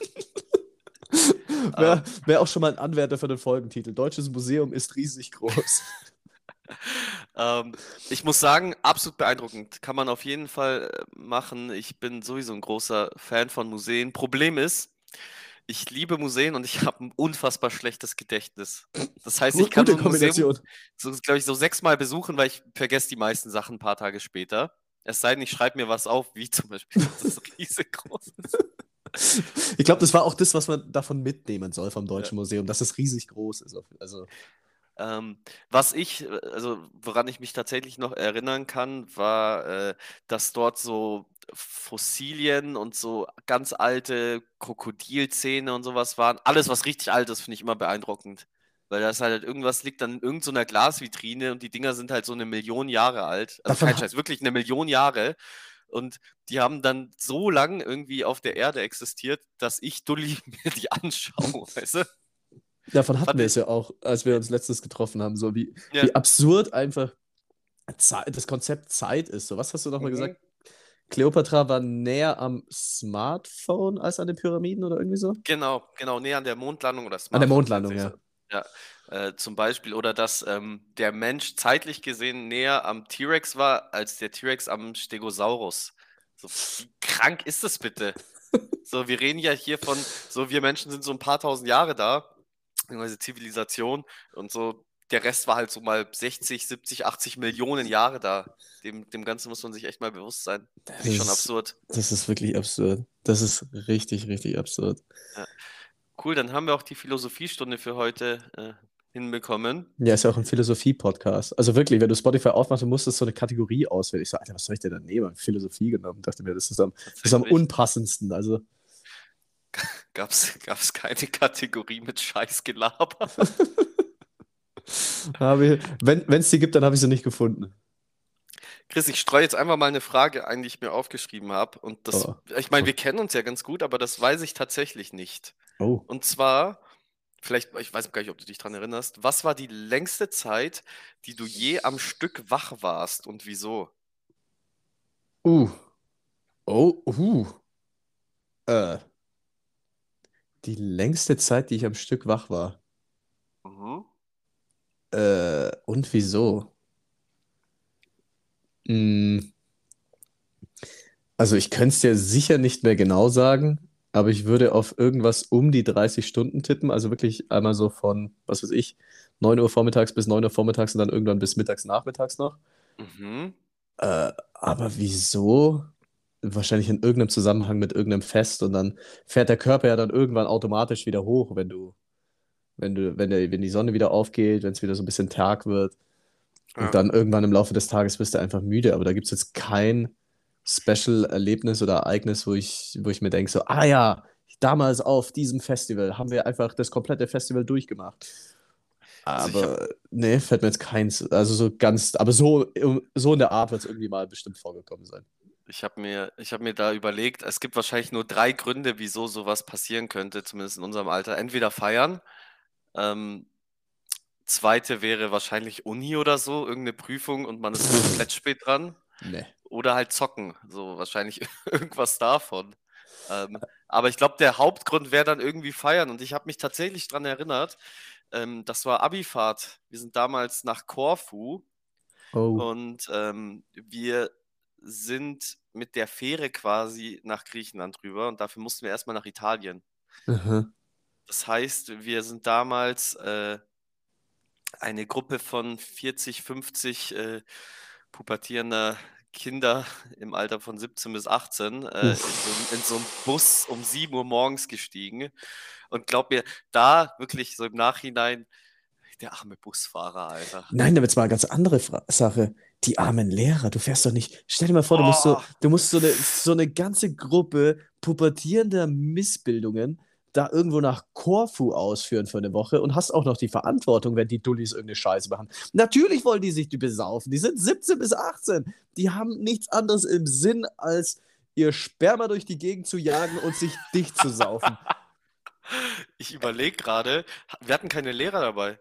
Wäre wär auch schon mal ein Anwärter für den Folgentitel. Deutsches Museum ist riesig groß. Ähm, ich muss sagen, absolut beeindruckend. Kann man auf jeden Fall äh, machen. Ich bin sowieso ein großer Fan von Museen. Problem ist, ich liebe Museen und ich habe ein unfassbar schlechtes Gedächtnis. Das heißt, ich kann so ein Museum, so, glaube ich, so sechsmal besuchen, weil ich vergesse die meisten Sachen ein paar Tage später. Es sei denn, ich schreibe mir was auf, wie zum Beispiel, dass es riesig groß ist. Ich glaube, das war auch das, was man davon mitnehmen soll vom Deutschen Museum, dass es riesig groß ist. Also, Ähm, was ich, äh, also woran ich mich tatsächlich noch erinnern kann, war, äh, dass dort so Fossilien und so ganz alte Krokodilzähne und sowas waren. Alles, was richtig alt ist, finde ich immer beeindruckend. Weil das halt irgendwas liegt dann in irgendeiner Glasvitrine und die Dinger sind halt so eine Million Jahre alt. Also kein Scheiß, wirklich eine Million Jahre. Und die haben dann so lang irgendwie auf der Erde existiert, dass ich Dulli mir die anschaue, weißt du? Davon hatten wir es ja auch, als wir uns letztens getroffen haben, so wie, Ja. wie absurd einfach Zeit, das Konzept Zeit ist. So, was hast du nochmal Mhm. gesagt? Kleopatra war näher am Smartphone als an den Pyramiden oder irgendwie so? Genau, genau, näher an der Mondlandung oder An der Smartphone Mondlandung, ja. Ja, äh, zum Beispiel, oder dass ähm, der Mensch zeitlich gesehen näher am T-Rex war, als der T-Rex am Stegosaurus. So, wie krank ist das bitte? So, wir reden ja hier von, so wir Menschen sind so ein paar tausend Jahre da, beziehungsweise Zivilisation und so, der Rest war halt so mal 60, 70, 80 Millionen Jahre da. Dem, dem Ganzen muss man sich echt mal bewusst sein. Das ist schon Das- absurd. Das ist wirklich absurd. Das ist richtig, richtig absurd. Cool, dann haben wir auch die Philosophiestunde für heute äh, hinbekommen. Ja, ist ja auch ein Philosophie-Podcast. Also wirklich, wenn du Spotify aufmachst, du musstest so eine Kategorie auswählen. Ich so, Alter, was soll ich denn da nehmen? Philosophie genommen. Dachte mir, das ist am, das ist am unpassendsten. Also, Gab es keine Kategorie mit Scheißgelaber? wenn es die gibt, dann habe ich sie nicht gefunden. Chris, ich streue jetzt einfach mal eine Frage ein, die ich mir aufgeschrieben habe. Und das, Oh. ich meine, wir kennen uns ja ganz gut, aber das weiß ich tatsächlich nicht. Oh. Und zwar, vielleicht, ich weiß gar nicht, ob du dich daran erinnerst, was war die längste Zeit, die du je am Stück wach warst und wieso? Uh. Oh, uh. Äh. Die längste Zeit, die ich am Stück wach war. Mhm. Äh, und wieso? Hm. Also ich könnte es dir sicher nicht mehr genau sagen, aber ich würde auf irgendwas um die 30 Stunden tippen. Also wirklich einmal so von, was weiß ich, 9 Uhr vormittags bis 9 Uhr vormittags und dann irgendwann bis mittags, nachmittags noch. Mhm. Äh, aber wieso? Wahrscheinlich in irgendeinem Zusammenhang mit irgendeinem Fest und dann fährt der Körper ja dann irgendwann automatisch wieder hoch, wenn du, wenn du, wenn der, wenn die Sonne wieder aufgeht, wenn es wieder so ein bisschen Tag wird. Und Ja. dann irgendwann im Laufe des Tages bist du einfach müde. Aber da gibt es jetzt kein Special-Erlebnis oder Ereignis, wo ich, wo ich mir denke, so, ah ja, damals auf diesem Festival haben wir einfach das komplette Festival durchgemacht. Also Aber nee, fällt mir jetzt keins. Also so ganz, aber so, so in der Art wird es irgendwie mal bestimmt vorgekommen sein. Ich habe mir, ich hab mir da überlegt, es gibt wahrscheinlich nur drei Gründe, wieso sowas passieren könnte, zumindest in unserem Alter. Entweder feiern, ähm, zweite wäre wahrscheinlich Uni oder so, irgendeine Prüfung und man ist komplett spät dran. Nee. Oder halt zocken, so wahrscheinlich irgendwas davon. Ähm, aber ich glaube, der Hauptgrund wäre dann irgendwie feiern. Und ich habe mich tatsächlich daran erinnert, ähm, das war Abifahrt. Wir sind damals nach Korfu Oh. und ähm, wir sind mit der Fähre quasi nach Griechenland rüber und dafür mussten wir erstmal nach Italien. Aha. Das heißt, wir sind damals äh, eine Gruppe von 40, 50 äh, pubertierender Kinder im Alter von 17 bis 18 äh, in, so, in so einen Bus um 7 Uhr morgens gestiegen. Und glaub mir, da wirklich so im Nachhinein, der arme Busfahrer, Alter. Nein, aber jetzt mal eine ganz andere Fra Sache. Die armen Lehrer, du fährst doch nicht. Stell dir mal vor, du musst so, Oh. du musst so eine, so eine ganze Gruppe pubertierender Missbildungen da irgendwo nach Korfu ausführen für eine Woche und hast auch noch die Verantwortung, wenn die Dullis irgendeine Scheiße machen. Natürlich wollen die sich die besaufen. Die sind 17 bis 18. Die haben nichts anderes im Sinn, als ihr Sperma durch die Gegend zu jagen und sich dicht zu saufen. Ich überlege gerade, wir hatten keine Lehrer dabei.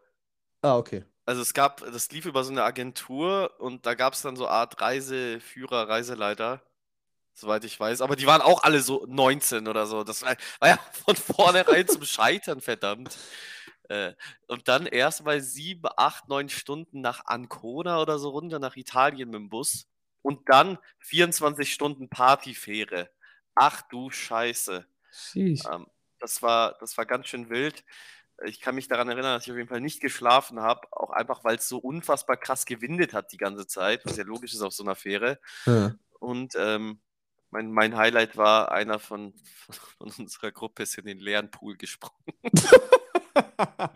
Ah, okay. Also es gab, das lief über so eine Agentur und da gab es dann so eine Art Reiseführer, Reiseleiter, soweit ich weiß. Aber die waren auch alle so 19 oder so. Das war, war ja von vornherein zum Scheitern, verdammt. Äh, und dann erst mal sieben, acht, neun Stunden nach Ancona oder so runter nach Italien mit dem Bus. Und dann 24 Stunden Partyfähre. Ach du Scheiße. Ähm, das war, das war ganz schön wild. Ich kann mich daran erinnern, dass ich auf jeden Fall nicht geschlafen habe, auch einfach, weil es so unfassbar krass gewindet hat die ganze Zeit, was ja logisch ist auf so einer Fähre. Ja. Und ähm, mein, mein Highlight war, einer von, von unserer Gruppe ist in den leeren Pool gesprungen.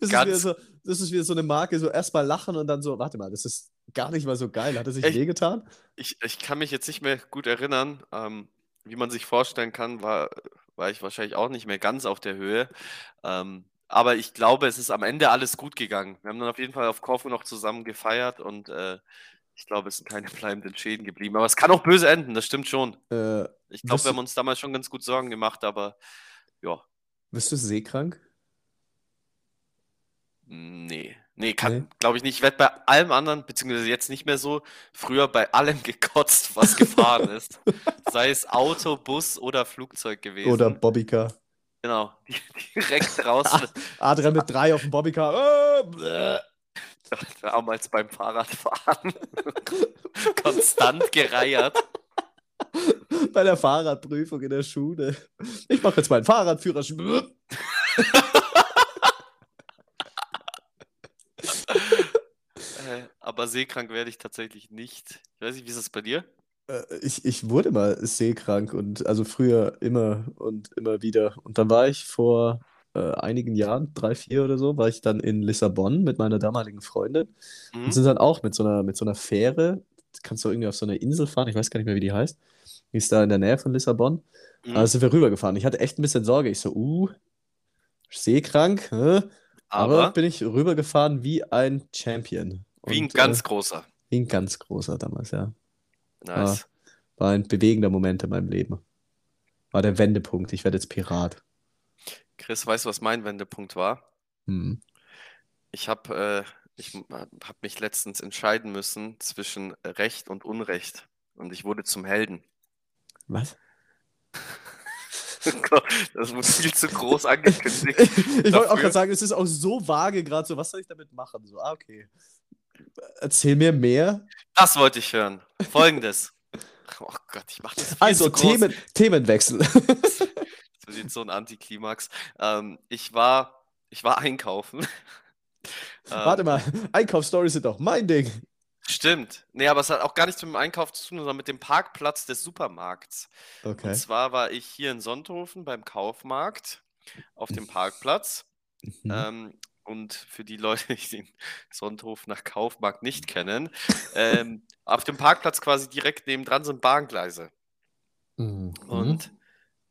Das ist, so, das ist wieder so eine Marke, so erstmal lachen und dann so, warte mal, das ist gar nicht mal so geil. Hat er sich wehgetan? Ich, ich kann mich jetzt nicht mehr gut erinnern. Ähm, wie man sich vorstellen kann, war, war ich wahrscheinlich auch nicht mehr ganz auf der Höhe. Ähm, aber ich glaube, es ist am Ende alles gut gegangen. Wir haben dann auf jeden Fall auf Korfu noch zusammen gefeiert und äh, ich glaube, es sind keine bleibenden Schäden geblieben. Aber es kann auch böse enden, das stimmt schon. Äh, Ich glaube, wir haben uns damals schon ganz gut Sorgen gemacht, aber ja, bist du seekrank? nee. Nee, kann, Nee? glaube ich nicht. Ich werde bei allem anderen, beziehungsweise jetzt nicht mehr so, früher bei allem gekotzt, was gefahren ist. Sei es Auto, Bus oder Flugzeug gewesen. Oder Bobbycar? Genau, direkt raus. Adrian mit drei auf dem Bobbycar. Äh, bläh. Damals beim Fahrradfahren. Konstant gereiert. Bei der Fahrradprüfung in der Schule. Ich mache jetzt meinen Fahrradführerschein. Äh, aber seekrank werde ich tatsächlich nicht. Ich weiß nicht, wie ist es bei dir? Äh, Ich, ich wurde mal seekrank und also früher immer und immer wieder. Und dann war ich vor äh, einigen Jahren, drei, vier oder so, war ich dann in Lissabon mit meiner damaligen Freundin und Mhm. sind dann auch mit so einer, mit so einer Fähre, kannst du irgendwie auf so eine Insel fahren, ich weiß gar nicht mehr, wie die heißt. Die ist da in der Nähe von Lissabon. Mhm. Also sind wir rübergefahren. Ich hatte echt ein bisschen Sorge. Ich so, uh, seekrank, hä? Aber Aber bin ich rübergefahren wie ein Champion. Wie ein Und, ganz äh, großer. wie ein ganz großer damals, ja. Nice. War ein bewegender Moment in meinem Leben. War der Wendepunkt. Ich werde jetzt Pirat. Chris, weißt du, was mein Wendepunkt war? Hm. Ich habe äh, ich hab mich letztens entscheiden müssen zwischen Recht und Unrecht und ich wurde zum Helden. Was? das wurde viel zu groß angekündigt. ich wollte auch gerade sagen, es ist auch so vage gerade so, was soll ich damit machen? So, ah, okay. Erzähl mir mehr. Das wollte ich hören. Folgendes. Oh Gott, ich mache das viel Also. Themen, Themenwechsel. Das wird jetzt so ein Antiklimax. Ähm, ich, war, ich war einkaufen. Warte Ähm, mal, Einkaufsstories sind doch mein Ding. Stimmt. Nee, aber es hat auch gar nichts mit dem Einkauf zu tun, sondern mit dem Parkplatz des Supermarkts. Und Okay. zwar war ich hier in Sonthofen beim Kaufmarkt auf dem Parkplatz. Mhm. Ähm, und für die Leute, die den Sonthofen nach Kaufmarkt nicht kennen, ähm, auf dem Parkplatz quasi direkt nebendran sind Bahngleise. Mhm. Und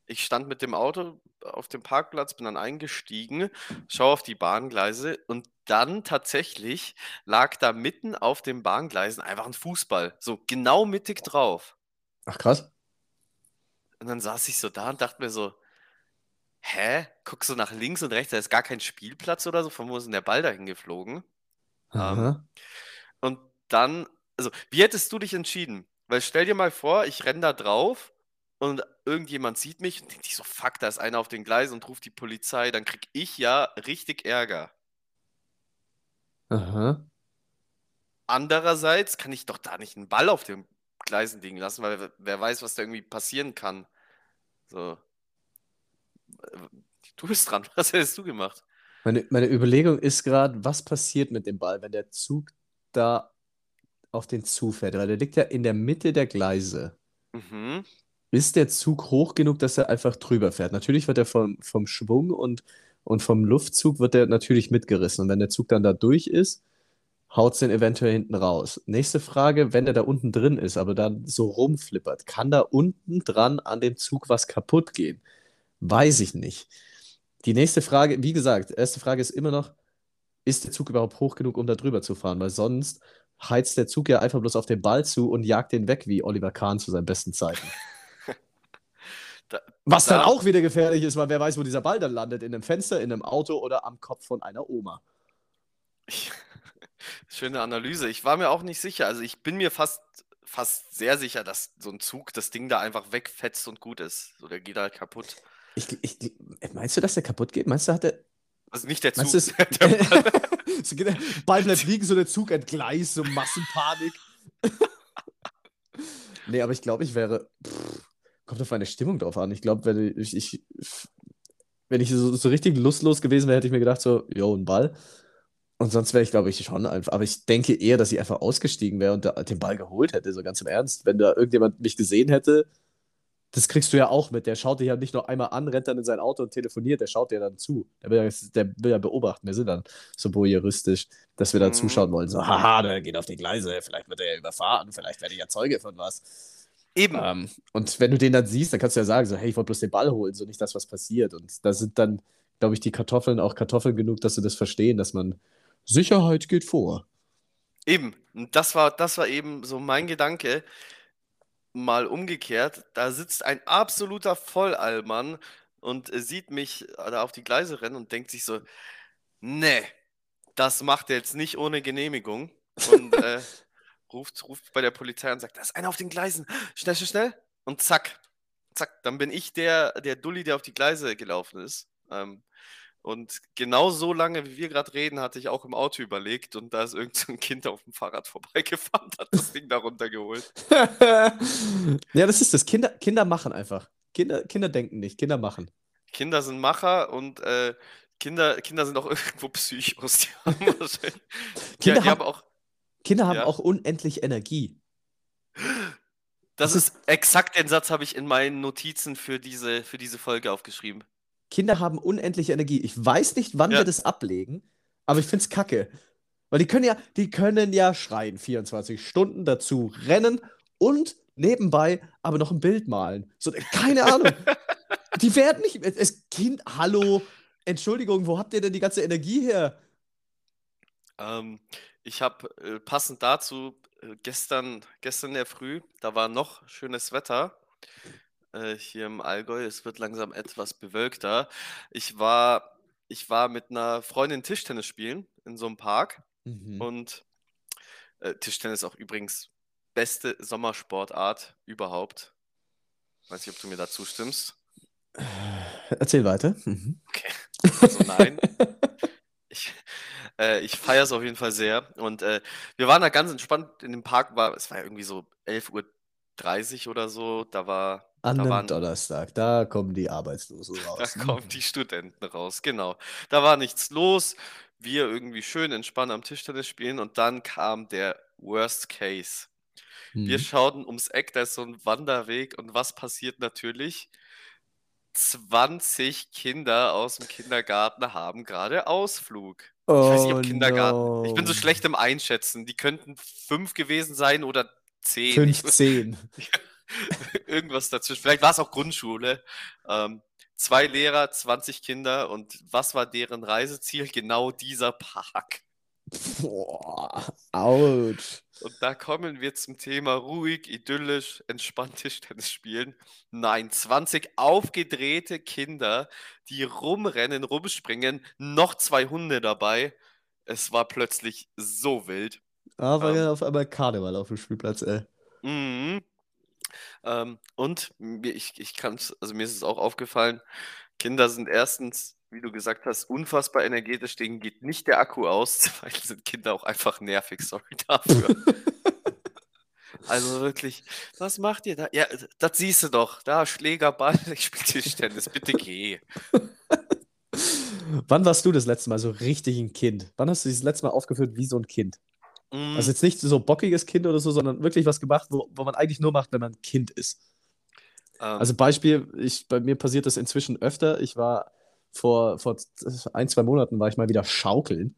ich stand mit dem Auto auf dem Parkplatz, bin dann eingestiegen, schaue auf die Bahngleise und dann tatsächlich lag da mitten auf den Bahngleisen einfach ein Fußball, so genau mittig drauf. Ach, krass. Und dann saß ich so da und dachte mir so, hä? Guckst du nach links und rechts, da ist gar kein Spielplatz oder so, von wo ist denn der Ball dahin geflogen? Aha. Und dann, also, wie hättest du dich entschieden? Weil stell dir mal vor, ich renne da drauf und irgendjemand sieht mich und denkt sich so, fuck, da ist einer auf den Gleisen und ruft die Polizei, dann krieg ich ja richtig Ärger. Aha. Andererseits kann ich doch da nicht einen Ball auf den Gleisen liegen lassen, weil wer- wer weiß, was da irgendwie passieren kann. So. Du bist dran. Was hättest du gemacht? Meine, meine Überlegung ist gerade, was passiert mit dem Ball, wenn der Zug da auf den zufährt? Weil der liegt ja in der Mitte der Gleise. Mhm. Ist der Zug hoch genug, dass er einfach drüber fährt? Natürlich wird er vom, vom Schwung und, und vom Luftzug wird er natürlich mitgerissen. Und wenn der Zug dann da durch ist, haut es den eventuell hinten raus. Nächste Frage, wenn er da unten drin ist, aber dann so rumflippert, kann da unten dran an dem Zug was kaputt gehen? Weiß ich nicht. Die nächste Frage, wie gesagt, erste Frage ist immer noch, ist der Zug überhaupt hoch genug, um da drüber zu fahren? Weil sonst heizt der Zug ja einfach bloß auf den Ball zu und jagt den weg, wie Oliver Kahn zu seinen besten Zeiten. Da, Was dann da- auch wieder gefährlich ist, weil wer weiß, wo dieser Ball dann landet. In einem Fenster, in einem Auto oder am Kopf von einer Oma. Schöne Analyse. Ich war mir auch nicht sicher. Also ich bin mir fast, fast sehr sicher, dass so ein Zug das Ding da einfach wegfetzt und gut ist. So, der geht halt kaputt. Ich, ich, meinst du, dass der kaputt geht? Meinst du, hat der. Also nicht der Zug. Meinst du, Ball. der Ball bleibt liegen, so der Zug entgleist, so Massenpanik. nee, aber ich glaube, ich wäre. Pff, kommt auf meine Stimmung drauf an. Ich glaube, wenn ich, ich, wenn ich so, so richtig lustlos gewesen wäre, hätte ich mir gedacht, so, jo, ein Ball. Und sonst wäre ich, glaube ich, schon einfach. Aber ich denke eher, dass ich einfach ausgestiegen wäre und da, den Ball geholt hätte, so ganz im Ernst. Wenn da irgendjemand mich gesehen hätte, das kriegst du ja auch mit. Der schaut dich ja nicht nur einmal an, rennt dann in sein Auto und telefoniert, der schaut dir dann zu. Der will ja, der will ja beobachten. Wir sind dann so voyeuristisch, dass wir da Mhm. zuschauen wollen. So, haha, der geht auf die Gleise, vielleicht wird er ja überfahren, vielleicht werde ich ja Zeuge von was. Eben. Ähm, und wenn du den dann siehst, dann kannst du ja sagen, so, hey, ich wollte bloß den Ball holen, so nicht das, was passiert. Und da sind dann, glaube ich, die Kartoffeln auch Kartoffeln genug, dass sie das verstehen, dass man Sicherheit geht vor. Eben. Und das war, das war eben so mein Gedanke. Mal umgekehrt, da sitzt ein absoluter Vollallmann und sieht mich da auf die Gleise rennen und denkt sich so, nee, das macht er jetzt nicht ohne Genehmigung. Und äh, ruft, ruft bei der Polizei und sagt, da ist einer auf den Gleisen, schnell, schnell, schnell. Und zack, zack, dann bin ich der, der Dulli, der auf die Gleise gelaufen ist. Ähm, und genau so lange, wie wir gerade reden, hatte ich auch im Auto überlegt und da ist irgend so ein Kind auf dem Fahrrad vorbeigefahren hat das Ding da runtergeholt. ja, das ist das. Kinder, Kinder machen einfach. Kinder, Kinder denken nicht, Kinder machen. Kinder sind Macher und äh, Kinder, Kinder sind auch irgendwo Psychos. Die haben, Kinder ja, die haben- haben auch, Kinder haben Ja. auch unendlich Energie. das das ist exakt den Satz, habe ich in meinen Notizen für diese, für diese Folge aufgeschrieben. Kinder haben unendlich Energie. Ich weiß nicht, wann Ja. wir das ablegen, aber ich finde es kacke. Weil die können ja, die können ja schreien, 24 Stunden dazu rennen und nebenbei aber noch ein Bild malen. So, keine Ahnung. die werden nicht. Es, Kind, hallo, Entschuldigung, wo habt ihr denn die ganze Energie her? Ähm, ich habe äh, passend dazu äh, gestern, gestern in der Früh, da war noch schönes Wetter, äh, hier im Allgäu. Es wird langsam etwas bewölkter. Ich war, ich war mit einer Freundin Tischtennis spielen in so einem Park. Mhm. Und äh, Tischtennis auch übrigens beste Sommersportart überhaupt. Weiß nicht, ob du mir da zustimmst. Erzähl weiter. Mhm. Okay. Also nein. ich äh, ich feiere es auf jeden Fall sehr. Und äh, wir waren da ganz entspannt in dem Park. War, es war ja irgendwie so 11.30 Uhr oder so. Da war. An da einem waren, Donnerstag, da kommen die Arbeitslosen da raus. ne? kommen die Studenten raus, genau. Da war nichts los. Wir irgendwie schön entspannt am Tischtennis spielen und dann kam der Worst Case. Wir Mhm. schauten ums Eck, da ist so ein Wanderweg und was passiert natürlich? 20 Kinder aus dem Kindergarten haben gerade Ausflug. Ich weiß nicht, Oh ob Kindergarten. Ich bin so no. schlecht im Einschätzen. Die könnten fünf gewesen sein oder zehn. Ich, 15. irgendwas dazwischen. Vielleicht war es auch Grundschule. Ähm, zwei Lehrer, 20 Kinder und was war deren Reiseziel? Genau dieser Park. Boah, ouch. Und da kommen wir zum Thema ruhig, idyllisch, entspannt Tischtennis spielen. Nein, 20 aufgedrehte Kinder, die rumrennen, rumspringen, noch zwei Hunde dabei. Es war plötzlich so wild. Aber Ähm, ja, auf einmal Karneval auf dem Spielplatz, ey. Mhm. Ähm, und mir, ich, ich kann also mir ist es auch aufgefallen, Kinder sind erstens, wie du gesagt hast, unfassbar energetisch, denen geht nicht der Akku aus. Zweitens sind Kinder auch einfach nervig, sorry dafür. Also wirklich, was macht ihr da? Ja, das siehst du doch. Da, Schlägerball, ich spiele Tischtennis, bitte geh. Wann warst du das letzte Mal so richtig ein Kind? Wann hast du dich das letzte Mal aufgeführt wie so ein Kind? Mm, Also jetzt nicht so bockiges Kind oder so, sondern wirklich was gemacht, wo, wo man eigentlich nur macht, wenn man ein Kind ist. ähm, Also Beispiel, ich, bei mir passiert das inzwischen öfter. Ich war vor, vor ein, zwei Monaten war ich mal wieder schaukeln.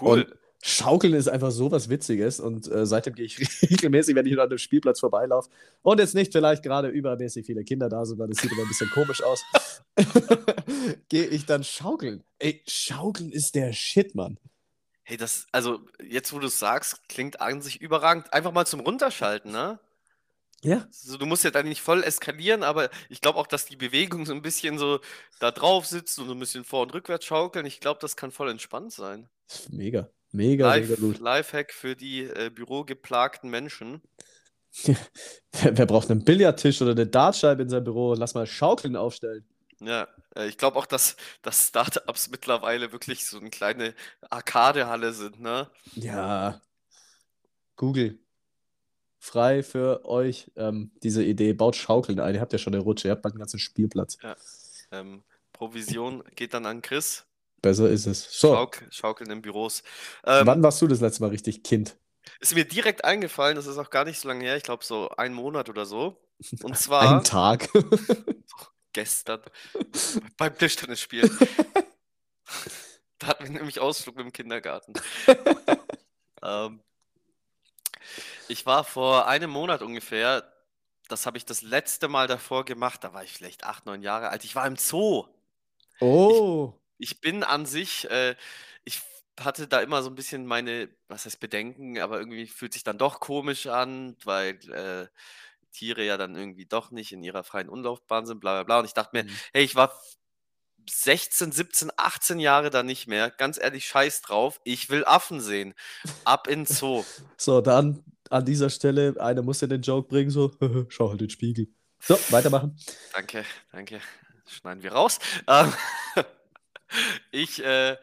cool. Und Schaukeln ist einfach so was Witziges und äh, seitdem gehe ich regelmäßig, wenn ich an einem Spielplatz vorbeilaufe und jetzt nicht vielleicht gerade übermäßig viele Kinder da sind, weil das sieht immer ein bisschen komisch aus, gehe ich dann schaukeln. Ey, Schaukeln ist der Shit, Mann. Hey, das, also jetzt, wo du es sagst, klingt an sich überragend. Einfach mal zum Runterschalten, ne? Ja. So, du musst ja dann nicht voll eskalieren, aber ich glaube auch, dass die Bewegung so ein bisschen so da drauf sitzt und so ein bisschen vor- und rückwärts schaukeln. Ich glaube, das kann voll entspannt sein. Mega, mega, mega Live, gut. Lifehack für die äh, bürogeplagten Menschen. Wer, wer braucht einen Billardtisch oder eine Dartscheibe in seinem Büro? Lass mal Schaukeln aufstellen. Ja, äh, ich glaube auch, dass, dass Startups mittlerweile wirklich so eine kleine Arcadehalle sind, ne? Ja. Google. Frei für euch ähm, diese Idee. Baut Schaukeln ein. Ihr habt ja schon eine Rutsche. Ihr habt bald einen ganzen Spielplatz. Ähm, Provision geht dann an Chris. Besser ist es. So, Schauk Schaukeln in Büros. Ähm, wann warst du das letzte Mal richtig Kind? ist mir direkt eingefallen, das ist auch gar nicht so lange her, ich glaube so einen Monat oder so. Und zwar Tag. gestern beim Tischtennisspielen. Da hatten wir nämlich Ausflug mit dem Kindergarten. ähm, ich war vor einem Monat ungefähr, das habe ich das letzte Mal davor gemacht, da war ich vielleicht acht, neun Jahre alt. Ich war im Zoo. Oh. Ich bin an sich, äh, ich hatte da immer so ein bisschen meine, was heißt Bedenken, aber irgendwie fühlt sich dann doch komisch an, weil äh, Tiere ja dann irgendwie doch nicht in ihrer freien Umlaufbahn sind, bla bla bla. Und ich dachte mir, Mhm. hey, ich war 16, 17, 18 Jahre da nicht mehr. Ganz ehrlich, scheiß drauf. Ich will Affen sehen. Ab in Zoo. So, dann an dieser Stelle, einer muss ja den Joke bringen, so, schau halt den Spiegel. So, weitermachen. Danke, danke. Schneiden wir raus. Ähm, ich, äh,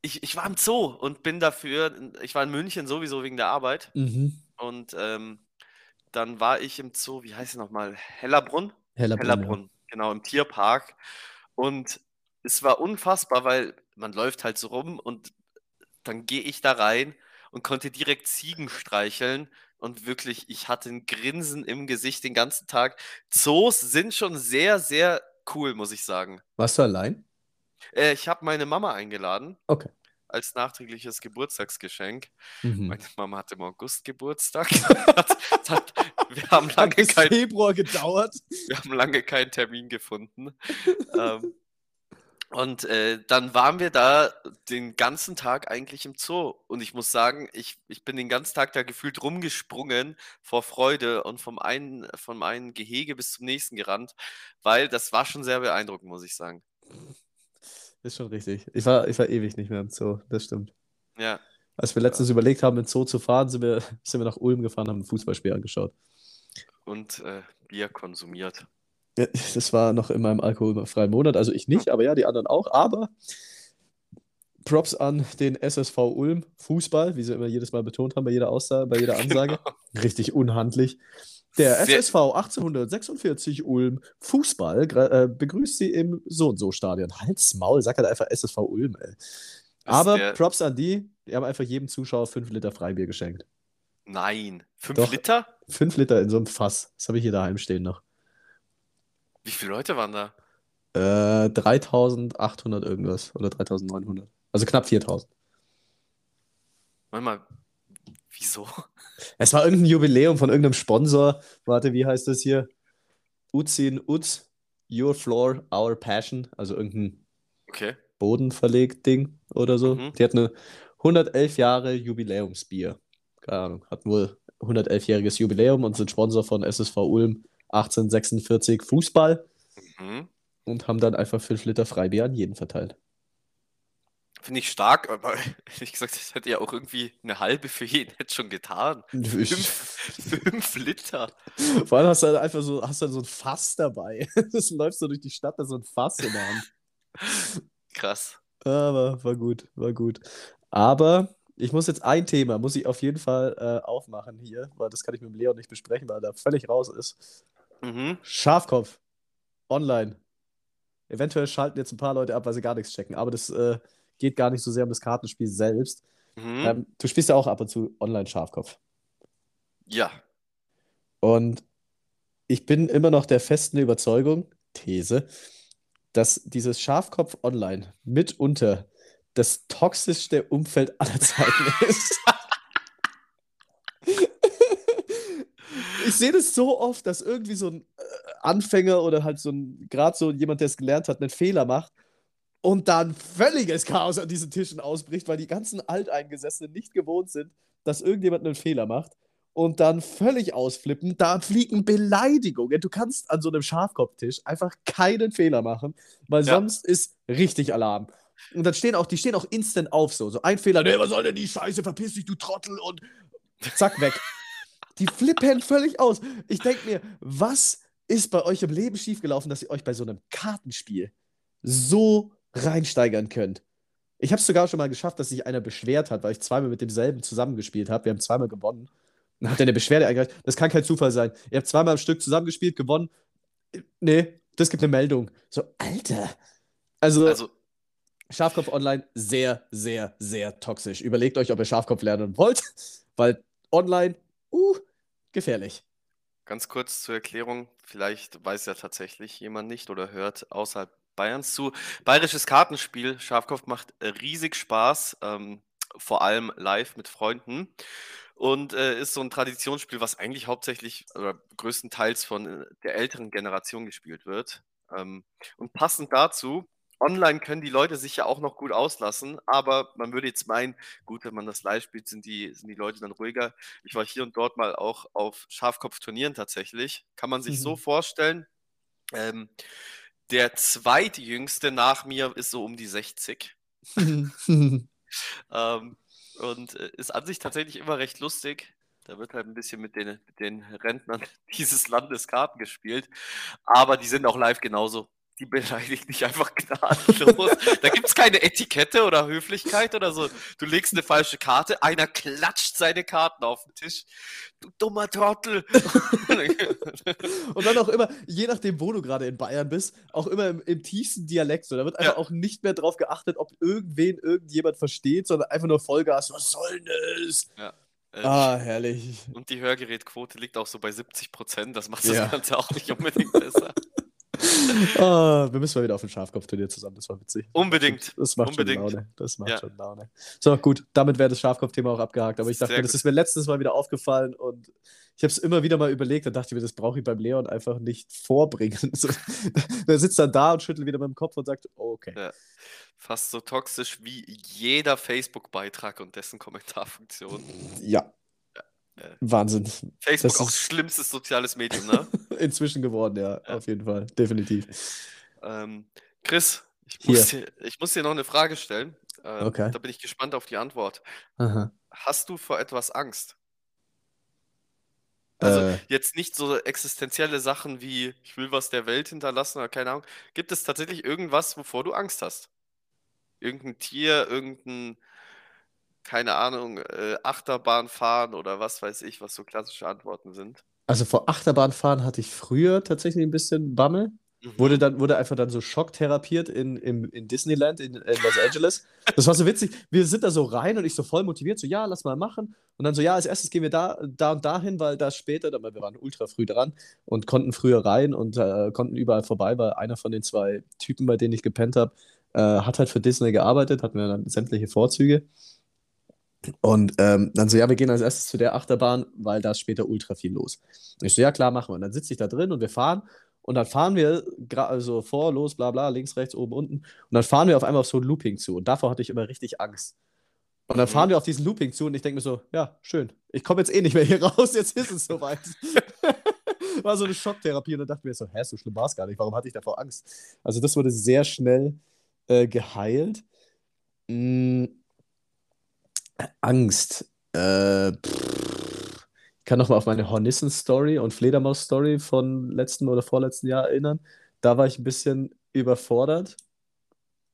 ich, ich war im Zoo und bin dafür, ich war in München sowieso wegen der Arbeit. Mhm. Und ähm, dann war ich im Zoo, wie heißt es nochmal? Hellerbrunn? Hellerbrunn, ja. Hellerbrunn, genau, im Tierpark. Und es war unfassbar, weil man läuft halt so rum und dann gehe ich da rein und konnte direkt Ziegen streicheln. Und wirklich, ich hatte ein Grinsen im Gesicht den ganzen Tag. Zoos sind schon sehr, sehr cool, muss ich sagen. Warst du allein? Äh, ich habe meine Mama eingeladen Okay. Als nachträgliches Geburtstagsgeschenk. Mhm. Meine Mama hat im August Geburtstag. Hat- hat, wir, haben lange Hat kein, Februar gedauert. wir haben lange keinen Termin gefunden. ähm, Und äh, dann waren wir da den ganzen Tag eigentlich im Zoo. Und ich muss sagen, ich, ich bin den ganzen Tag da gefühlt rumgesprungen vor Freude und vom einen, vom einen Gehege bis zum nächsten gerannt, weil das war schon sehr beeindruckend, muss ich sagen. Ist schon richtig. Ich war, ich war ewig nicht mehr im Zoo, das stimmt. Ja. Als wir letztens überlegt haben, ins Zoo zu fahren, sind wir, sind wir nach Ulm gefahren, haben ein Fußballspiel angeschaut. Und äh, Bier konsumiert. Ja, das war noch in meinem alkoholfreien Monat, also ich nicht, aber ja, die anderen auch. Aber Props an den SSV Ulm, Fußball, wie sie immer jedes Mal betont haben bei jeder Aussage, bei jeder Ansage. Genau. Richtig unhandlich. Der SSV 1846 Ulm Fußball äh, begrüßt sie im so und so Stadion. Halt's Maul, sag halt einfach SSV Ulm, ey. Aber der... Props an die, die haben einfach jedem Zuschauer 5 Liter Freibier geschenkt. Nein, 5 Liter? 5 Liter in so einem Fass. Das habe ich hier daheim stehen noch. Wie viele Leute waren da? Äh, 3800 irgendwas oder 3900. Also knapp 4000. Warte mal, wieso? Es war irgendein Jubiläum von irgendeinem Sponsor. Warte, wie heißt das hier? Uzin Uz, Your Floor, Our Passion. Also irgendein okay. Bodenverlegt-Ding oder so. Mhm. Die hat eine 111 Jahre Jubiläumsbier. Keine Ahnung, hatten wohl 111-jähriges Jubiläum und sind Sponsor von SSV Ulm 1846 Fußball mhm. und haben dann einfach 5 Liter Freibier an jeden verteilt. Finde ich stark, aber ehrlich gesagt, das hätte ja auch irgendwie eine halbe für jeden jetzt schon getan. Fünf, fünf Liter. Vor allem hast du halt einfach so, hast du halt so ein Fass dabei. Das läuft so durch die Stadt, da so ein Fass in der Hand. Krass. Aber war gut, war gut. Aber ich muss jetzt ein Thema, muss ich auf jeden Fall äh, aufmachen hier, weil das kann ich mit dem Leon nicht besprechen, weil er da völlig raus ist. Mhm. Schafkopf. Online. Eventuell schalten jetzt ein paar Leute ab, weil sie gar nichts checken. Aber das äh, geht gar nicht so sehr um das Kartenspiel selbst. Mhm. Ähm, du spielst ja auch ab und zu online Schafkopf. Ja. Und ich bin immer noch der festen Überzeugung, These, dass dieses Schafkopf online mitunter das toxischste Umfeld aller Zeiten ist. ich sehe das so oft, dass irgendwie so ein äh, Anfänger oder halt so ein, gerade so jemand, der es gelernt hat, einen Fehler macht und dann völliges Chaos an diesen Tischen ausbricht, weil die ganzen Alteingesessenen nicht gewohnt sind, dass irgendjemand einen Fehler macht und dann völlig ausflippen. Da fliegen Beleidigungen. Du kannst an so einem Schafkopftisch einfach keinen Fehler machen, weil ja. sonst ist richtig Alarm. Und dann stehen auch, die stehen auch instant auf so. So ein Fehler, nee, was soll denn die Scheiße, verpiss dich, du Trottel und zack, weg. Die flippen völlig aus. Ich denke mir, was ist bei euch im Leben schiefgelaufen, dass ihr euch bei so einem Kartenspiel so reinsteigern könnt? Ich habe es sogar schon mal geschafft, dass sich einer beschwert hat, weil ich zweimal mit demselben zusammengespielt habe. Wir haben zweimal gewonnen. Dann hat er eine Beschwerde eingereicht. Das kann kein Zufall sein. Ihr habt zweimal am Stück zusammengespielt, gewonnen. Nee, das gibt eine Meldung. So, Alter. Also, also Schafkopf Online sehr, sehr, sehr toxisch. Überlegt euch, ob ihr Schafkopf lernen wollt, weil online uh, gefährlich. Ganz kurz zur Erklärung, vielleicht weiß ja tatsächlich jemand nicht oder hört außerhalb Bayerns zu. Bayerisches Kartenspiel, Schafkopf macht riesig Spaß, ähm, vor allem live mit Freunden. Und äh, ist so ein Traditionsspiel, was eigentlich hauptsächlich oder größtenteils von äh, der älteren Generation gespielt wird. Ähm, und passend dazu online können die Leute sich ja auch noch gut auslassen, aber man würde jetzt meinen, gut, wenn man das live spielt, sind die, sind die Leute dann ruhiger. Ich war hier und dort mal auch auf Schafkopf-Turnieren tatsächlich. Kann man sich mhm. so vorstellen, ähm, der zweitjüngste nach mir ist so um die 60. ähm, und äh, ist an sich tatsächlich immer recht lustig. Da wird halt ein bisschen mit den, mit den Rentnern dieses Landes Karten gespielt. Aber die sind auch live genauso die beleidigt dich einfach gnadenlos. da gibt es keine Etikette oder Höflichkeit oder so. Du legst eine falsche Karte, einer klatscht seine Karten auf den Tisch. Du dummer Trottel. Und dann auch immer, je nachdem, wo du gerade in Bayern bist, auch immer im, im tiefsten Dialekt. So. Da wird einfach ja. auch nicht mehr drauf geachtet, ob irgendwen irgendjemand versteht, sondern einfach nur Vollgas. Was soll denn das? Ja. Ah, herrlich. Und die Hörgerätquote liegt auch so bei 70 Prozent. Das macht das ja. Ganze auch nicht unbedingt besser oh, wir müssen mal wieder auf ein Schafkopf-Turnier zusammen, das war witzig. Unbedingt. Das macht Unbedingt. schon Laune. Das macht ja. schon Laune. So, gut, damit wäre das Schafkopf-Thema auch abgehakt. Aber ich dachte, das ist mir letztes Mal wieder aufgefallen und ich habe es immer wieder mal überlegt, dann dachte ich mir, das brauche ich beim Leon einfach nicht vorbringen. So, der sitzt dann da und schüttelt wieder mit dem Kopf und sagt, oh, okay. Ja. Fast so toxisch wie jeder Facebook-Beitrag und dessen Kommentarfunktion. Ja. Wahnsinn. Facebook Das auch ist- schlimmstes soziales Medium, ne? Inzwischen geworden, ja, Ja. auf jeden Fall. Definitiv. ähm, Chris, ich muss, dir, ich muss dir noch eine Frage stellen. Ähm, Okay. Da bin ich gespannt auf die Antwort. Aha. Hast du vor etwas Angst? Also Äh, jetzt nicht so existenzielle Sachen wie, ich will was der Welt hinterlassen oder keine Ahnung. Gibt es tatsächlich irgendwas, wovor du Angst hast? Irgendein Tier, irgendein, keine Ahnung, äh, Achterbahn fahren oder was weiß ich, was so klassische Antworten sind? also vor Achterbahnfahren hatte ich früher tatsächlich ein bisschen Bammel. Mhm. Wurde dann, wurde einfach dann so schocktherapiert in, in, in Disneyland in, in Los Angeles. Das war so witzig. Wir sind da so rein und ich so voll motiviert, so ja, lass mal machen. Und dann so, ja, als erstes gehen wir da, da und dahin, weil da später, weil wir waren ultra früh dran und konnten früher rein und äh, konnten überall vorbei, weil einer von den zwei Typen, bei denen ich gepennt habe, äh, hat halt für Disney gearbeitet, hatten wir dann sämtliche Vorzüge. Und ähm, dann so, ja, wir gehen als erstes zu der Achterbahn, weil da ist später ultra viel los. Und ich so, ja, klar, machen wir. Und dann sitze ich da drin und wir fahren. Und dann fahren wir also vor, los, bla bla, links, rechts, oben, unten. Und dann fahren wir auf einmal auf so ein Looping zu. Und davor hatte ich immer richtig Angst. Und dann Mhm. fahren wir auf diesen Looping zu und ich denke mir so, ja, schön. Ich komme jetzt eh nicht mehr hier raus, jetzt ist es soweit. War so eine Schocktherapie und dann dachte ich mir so, hä, so schlimm war es gar nicht. Warum hatte ich davor Angst? Also das wurde sehr schnell äh, geheilt. Mm, Angst. Äh, pff. ich kann noch mal auf meine Hornissen-Story und Fledermaus-Story von letzten oder vorletzten Jahr erinnern. Da war ich ein bisschen überfordert,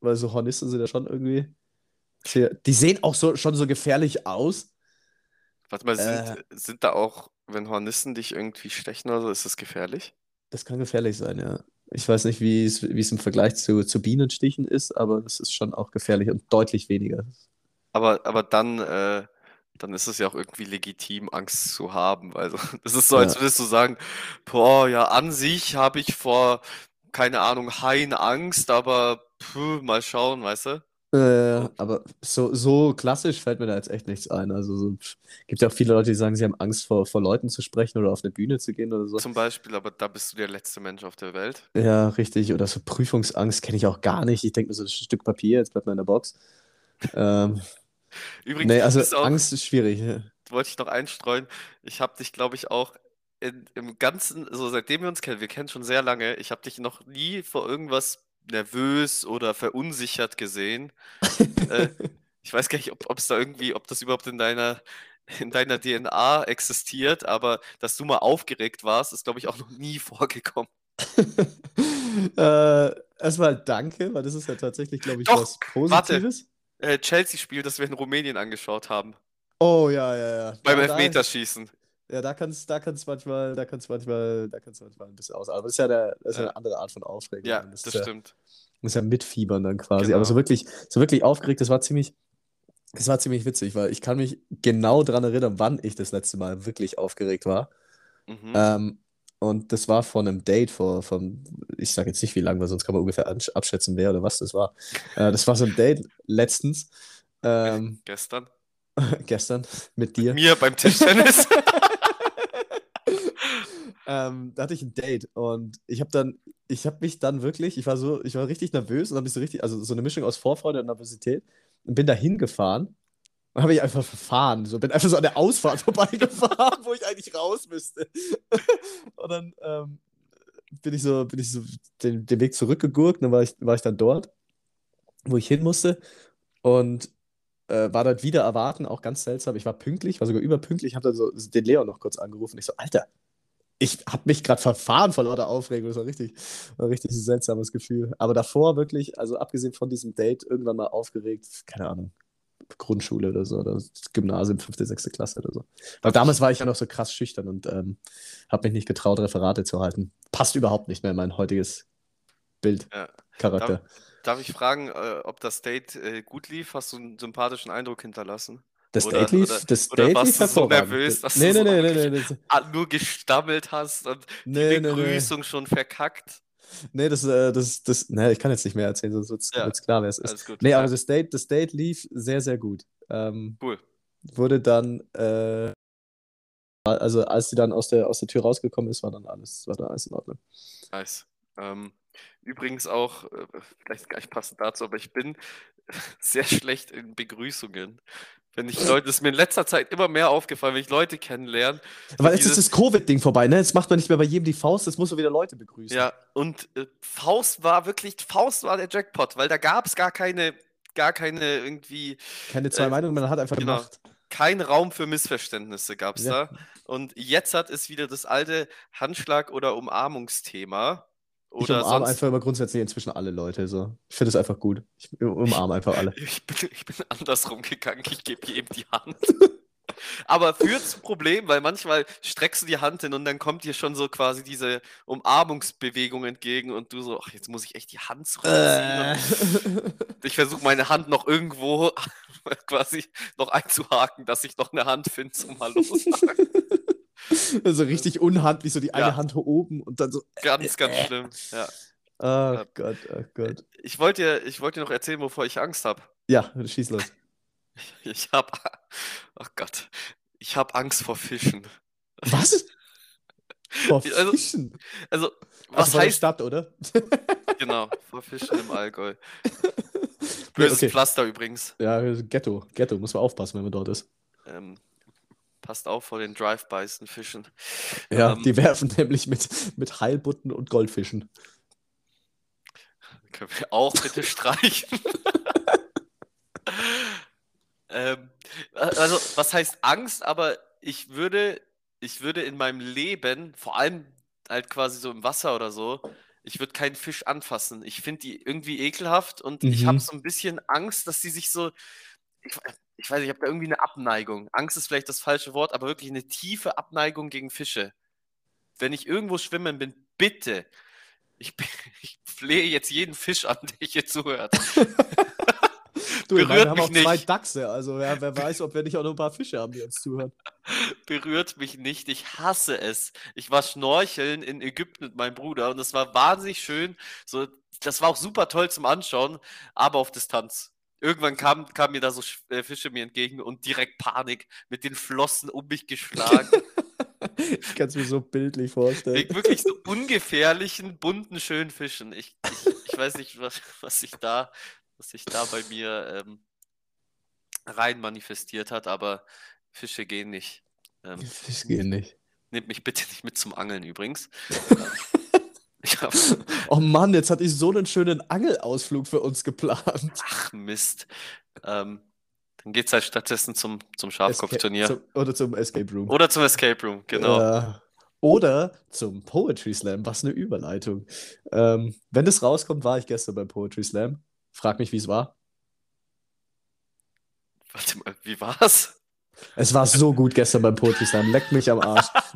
weil so Hornissen sind ja schon irgendwie die sehen auch so, schon so gefährlich aus. Warte mal, sind, Äh. sind da auch, wenn Hornissen dich irgendwie stechen oder so, ist das gefährlich? Das kann gefährlich sein, ja. Ich weiß nicht, wie es, im Vergleich zu, zu Bienenstichen ist, aber es ist schon auch gefährlich und deutlich weniger. Aber, aber dann, äh, dann ist es ja auch irgendwie legitim, Angst zu haben. Also, das ist so, als Ja. würdest du sagen, boah, ja, an sich habe ich vor, keine Ahnung, Haien Angst, aber puh, mal schauen, weißt du? Äh, aber so, so klassisch fällt mir da jetzt echt nichts ein. Also so, gibt ja auch viele Leute, die sagen, sie haben Angst vor, vor Leuten zu sprechen oder auf eine Bühne zu gehen oder so. Zum Beispiel, aber da bist du der letzte Mensch auf der Welt. Ja, richtig. Oder so Prüfungsangst kenne ich auch gar nicht. Ich denke mir so, das ist ein Stück Papier, jetzt bleibt mal in der Box. Ähm, Übrigens, nee, also auch, Angst ist schwierig. ja. wollte ich noch einstreuen, ich habe dich, glaube ich, auch in, im Ganzen, so seitdem wir uns kennen, wir kennen schon sehr lange, ich habe dich noch nie vor irgendwas nervös oder verunsichert gesehen. Äh, ich weiß gar nicht, ob es da irgendwie, ob das überhaupt in deiner, in deiner DNA existiert, aber dass du mal aufgeregt warst, ist, glaube ich, auch noch nie vorgekommen. äh, erstmal danke, weil das ist ja tatsächlich, glaube ich, Doch, was warte. Äh, Chelsea-Spiel, das wir in Rumänien angeschaut haben. Oh ja, ja, ja. Beim Da- da- Elfmeterschießen. Ja, da kann es da kann's manchmal, da kann's manchmal, da kann's manchmal ein bisschen aus. Aber das ist ja, der, das ist ja Ja. eine andere Art von Aufregung. Ja, das das ist ja, stimmt. das ist ja mitfiebern dann quasi. Genau. Aber so wirklich, so wirklich aufgeregt, das war ziemlich, das war ziemlich witzig, weil ich kann mich genau daran erinnern, wann ich das letzte Mal wirklich aufgeregt war. Mhm. Ähm, und das war von einem Date vor, von, ich sage jetzt nicht wie lange, weil sonst kann man ungefähr abschätzen, wer oder was das war. Äh, das war so ein Date letztens, ähm, Gestern. gestern mit dir. Mir beim Tischtennis. Ähm, da hatte ich ein Date und ich habe dann, ich habe mich dann wirklich, ich war so, ich war richtig nervös und habe mich so richtig, also so eine Mischung aus Vorfreude und Nervosität und bin da hingefahren und habe ich einfach verfahren, so bin einfach so an der Ausfahrt vorbeigefahren, wo ich eigentlich raus müsste. und dann ähm, bin ich so, bin ich so den, den Weg zurückgegurkt, dann war ich, war ich dann dort, wo ich hin musste und äh, war dort wieder erwarten, auch ganz seltsam. Ich war pünktlich, war sogar überpünktlich, habe dann so den Leon noch kurz angerufen. Ich so, Alter, ich habe mich gerade verfahren vor lauter Aufregung. Das war richtig, war ein richtig seltsames Gefühl. Aber davor wirklich, also abgesehen von diesem Date, irgendwann mal aufgeregt, keine Ahnung, Grundschule oder so, oder Gymnasium, fünfte, sechste Klasse oder so. Weil damals war ich ja noch so krass schüchtern und ähm, habe mich nicht getraut, Referate zu halten. Passt überhaupt nicht mehr in mein heutiges Bild, Ja. Charakter. Darf ich fragen, äh, ob das Date äh, gut lief? Hast du einen sympathischen Eindruck hinterlassen? Das Oder- Date lief, oder- das oder Date warst lief du so nervös, dass nee, du nee, so nee, Ah, nur gestammelt hast und die nee, nee. Begrüßung schon verkackt? Nee, das, äh, das, das, nee, ich kann jetzt nicht mehr erzählen, sonst wird's, Ja. wird's klar, wer es ist. Gut. Nee, ja. aber das Date, das Date lief sehr, sehr gut. Ähm, Cool. wurde dann äh, also als sie dann aus der, aus der Tür rausgekommen ist, war dann alles, war dann alles in Ordnung. Nice. Ähm, übrigens auch, äh, vielleicht gar nicht passend dazu, aber ich bin sehr schlecht in Begrüßungen. Wenn ich Leute, das ist mir in letzter Zeit immer mehr aufgefallen, wenn ich Leute kennenlerne. Aber jetzt ist das Covid-Ding vorbei, ne? Jetzt macht man nicht mehr bei jedem die Faust, jetzt muss man wieder Leute begrüßen. Ja, und äh, Faust war wirklich, Faust war der Jackpot, weil da gab es gar keine, gar keine irgendwie. Keine zwei äh, Meinungen, man hat einfach genau. gemacht. Kein Raum für Missverständnisse gab es Ja. da. Und jetzt hat es wieder das alte Handschlag- oder Umarmungsthema. Ich Oder umarme sonst. einfach immer grundsätzlich inzwischen alle Leute. So. Ich finde es einfach gut. Ich umarme einfach alle. Ich bin, ich bin andersrum gegangen, ich gebe jedem die Hand. Aber führt zum Problem, weil manchmal streckst du die Hand hin und dann kommt dir schon so quasi diese Umarmungsbewegung entgegen und du so, ach, jetzt muss ich echt die Hand zurückziehen. Und ich versuche meine Hand noch irgendwo quasi noch einzuhaken, dass ich noch eine Hand finde zum Hallo sagen. so richtig unhandlich, so die eine Ja. Hand oben und dann so. Ganz, ganz schlimm. Ja. Oh Gott, oh Gott. Ich wollte dir, ich wollte dir noch erzählen, wovor ich Angst habe. Ja, schieß los. Ich habe, oh Gott, ich habe Angst vor Fischen. Was? Vor Also, Fischen? Also, Was was der heißt Stadt, oder? Genau, vor Fischen im Allgäu. Böses okay. Pflaster übrigens. Ja, Ghetto. Ghetto, muss man aufpassen, wenn man dort ist. Ähm, passt auf vor den Drive-Bys und Fischen. Ja, Ähm, die werfen nämlich mit, mit Heilbutten und Goldfischen. Können wir auch bitte streichen? ähm, also, was heißt Angst? Aber ich würde, ich würde in meinem Leben, vor allem halt quasi so im Wasser oder so, ich würde keinen Fisch anfassen. Ich finde die irgendwie ekelhaft und ich habe Mhm. so ein bisschen Angst, dass die sich so. Ich, ich weiß ich habe da irgendwie eine Abneigung. Angst ist vielleicht das falsche Wort, aber wirklich eine tiefe Abneigung gegen Fische. Wenn ich irgendwo schwimmen bin, bitte. Ich, ich flehe jetzt jeden Fisch an, der hier zuhört. Du, ich meine, Berührt wir haben auch zwei nicht. Dachse, also ja, wer weiß, ob wir nicht auch noch ein paar Fische haben, die uns zuhören. berührt mich nicht. Ich hasse es. Ich war schnorcheln in Ägypten mit meinem Bruder und es war wahnsinnig schön. So, das war auch super toll zum Anschauen, aber auf Distanz. Irgendwann kamen kam mir da so äh, Fische mir entgegen und direkt Panik mit den Flossen um mich geschlagen. Ich kann es mir so bildlich vorstellen. Wegen wirklich so ungefährlichen, bunten, schönen Fischen. Ich, ich, ich weiß nicht, was, was sich da, was sich da bei mir ähm, rein manifestiert hat, aber Fische gehen nicht. Ähm, Fisch gehen nicht. Nehmt mich bitte nicht mit zum Angeln übrigens. Oh Mann, jetzt hatte ich so einen schönen Angelausflug für uns geplant. ach Mist. Ähm, dann geht's halt stattdessen zum, zum Schafkopfturnier. Zum, oder zum Escape Room. Oder zum Escape Room, genau. Äh, oder zum Poetry Slam. Was eine Überleitung. Ähm, wenn das rauskommt, war ich gestern beim Poetry Slam. Frag mich, wie es war. Warte mal, wie war's? Es war so gut gestern beim Poetry Slam. Leckt mich am Arsch.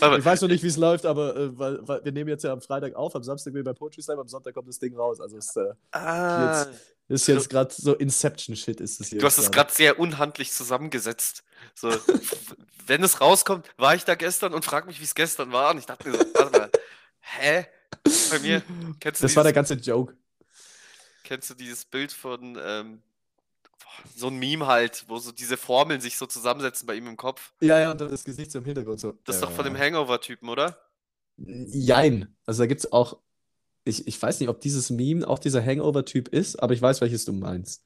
Ich weiß noch nicht, wie es läuft, aber äh, weil, weil wir nehmen jetzt ja am Freitag auf, am Samstag bin ich beim Poetry Slam, am Sonntag kommt das Ding raus. Also es äh, ah, ist jetzt gerade so Inception-Shit ist es hier. du hast es gerade sehr unhandlich zusammengesetzt. So, wenn es rauskommt, war ich da gestern und frag mich, wie es gestern war. Und ich dachte mir so, warte mal, hä? Bei mir, kennst du Das war der dieses- ganze Joke. Kennst du dieses Bild von ähm, so ein Meme halt, wo so diese Formeln sich so zusammensetzen bei ihm im Kopf? Ja, ja, und dann das Gesicht so im Hintergrund so. Das ist doch von dem äh, Hangover-Typen, oder? Jein. Also da gibt es auch, ich, ich weiß nicht, ob dieses Meme auch dieser Hangover-Typ ist, aber ich weiß, welches du meinst.